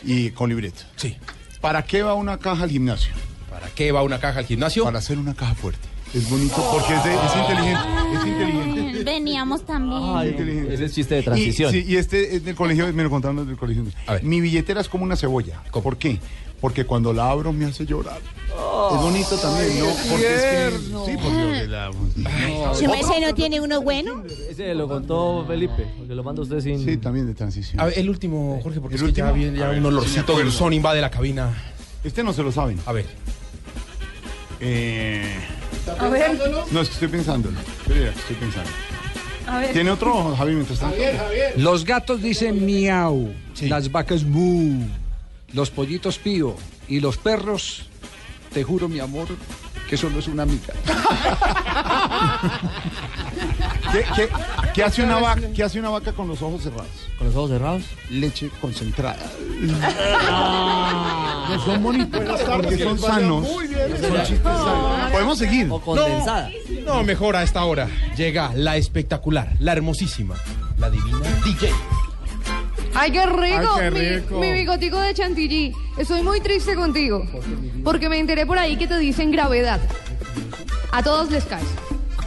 Y con libreto. Sí. ¿Para qué va una caja al gimnasio? ¿Para qué va una caja al gimnasio? Para hacer una caja fuerte. Es bonito porque es, de- es inteligente. Es inteligente. Veníamos también. inteligente. Ese es chiste de Y, transición. sí, y este es del colegio, me lo contaron desde el colegio. Mi billetera es como una cebolla. ¿Por qué? Porque cuando la abro me hace llorar. es bonito también, ¿no? Porque es que, sí, porque la, ¿Su merced no tiene uno bueno? Ese lo contó Felipe, porque lo manda usted sin... Sí, también de transición. A ver, el último, Jorge, porque ¿El es que ya último? viene ya A ver, un olorcito acuerdo. dulzón invade la cabina. Este no se lo saben. A ver. Eh, A ver. no, es que estoy pensándolo. Espera, estoy pensando. ¿Tiene otro, Javi, mientras tanto? Los gatos dicen miau, las vacas mu, los pollitos pío y los perros, te juro mi amor, que solo es una mica. ¿Qué, qué- qué hace una vaca, ¿Qué hace una vaca con los ojos cerrados? ¿Con los ojos cerrados? Leche concentrada. Ah. son bonitos. Porque son sanos. Son chistes sanos. Podemos seguir. O condensada. No, mejor a esta hora. Llega la espectacular, la hermosísima, la divina DJ. Ay, qué rico. Ay, qué mi- rico. Mi, bigotico de chantilly. Estoy muy triste contigo. Porque me enteré por ahí que te dicen gravedad. A todos les caes.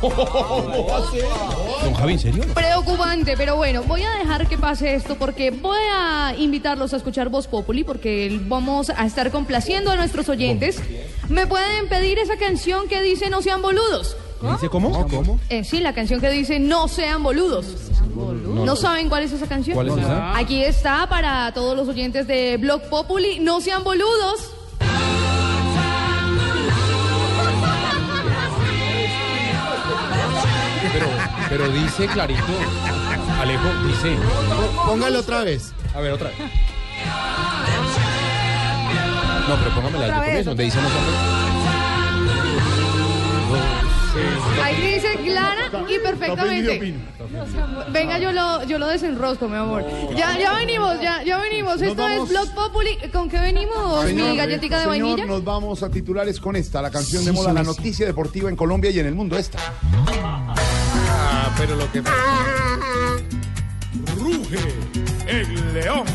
Don Javi, ¿en serio? Preocupante, pero bueno, voy a dejar que pase esto porque voy a invitarlos a escuchar Voz Populi porque vamos a estar complaciendo a nuestros oyentes. ¿Me pueden pedir esa canción que dice No sean boludos? ¿Dice cómo? ¿Cómo? Eh, sí, la canción que dice No sean boludos. ¿No saben cuál es esa canción? ¿Cuál es esa? Aquí está para todos los oyentes de Blog Populi. No sean boludos. Pero, pero dice clarito, Alejo, dice. Póngalo otra vez. A ver, otra vez. No, pero póngamela al vez, comienzo, donde dice no Ahí dice clara y perfectamente. Venga, yo lo, yo lo desenrosco, mi amor. Ya, ya venimos, ya, ya venimos. Esto es Blog Populi. ¿Con qué venimos, mi galletica de señor, vainilla? nos vamos a titulares con esta, la canción de moda, la noticia deportiva en Colombia y en el mundo esta. Ah, pero lo que Ruge el león.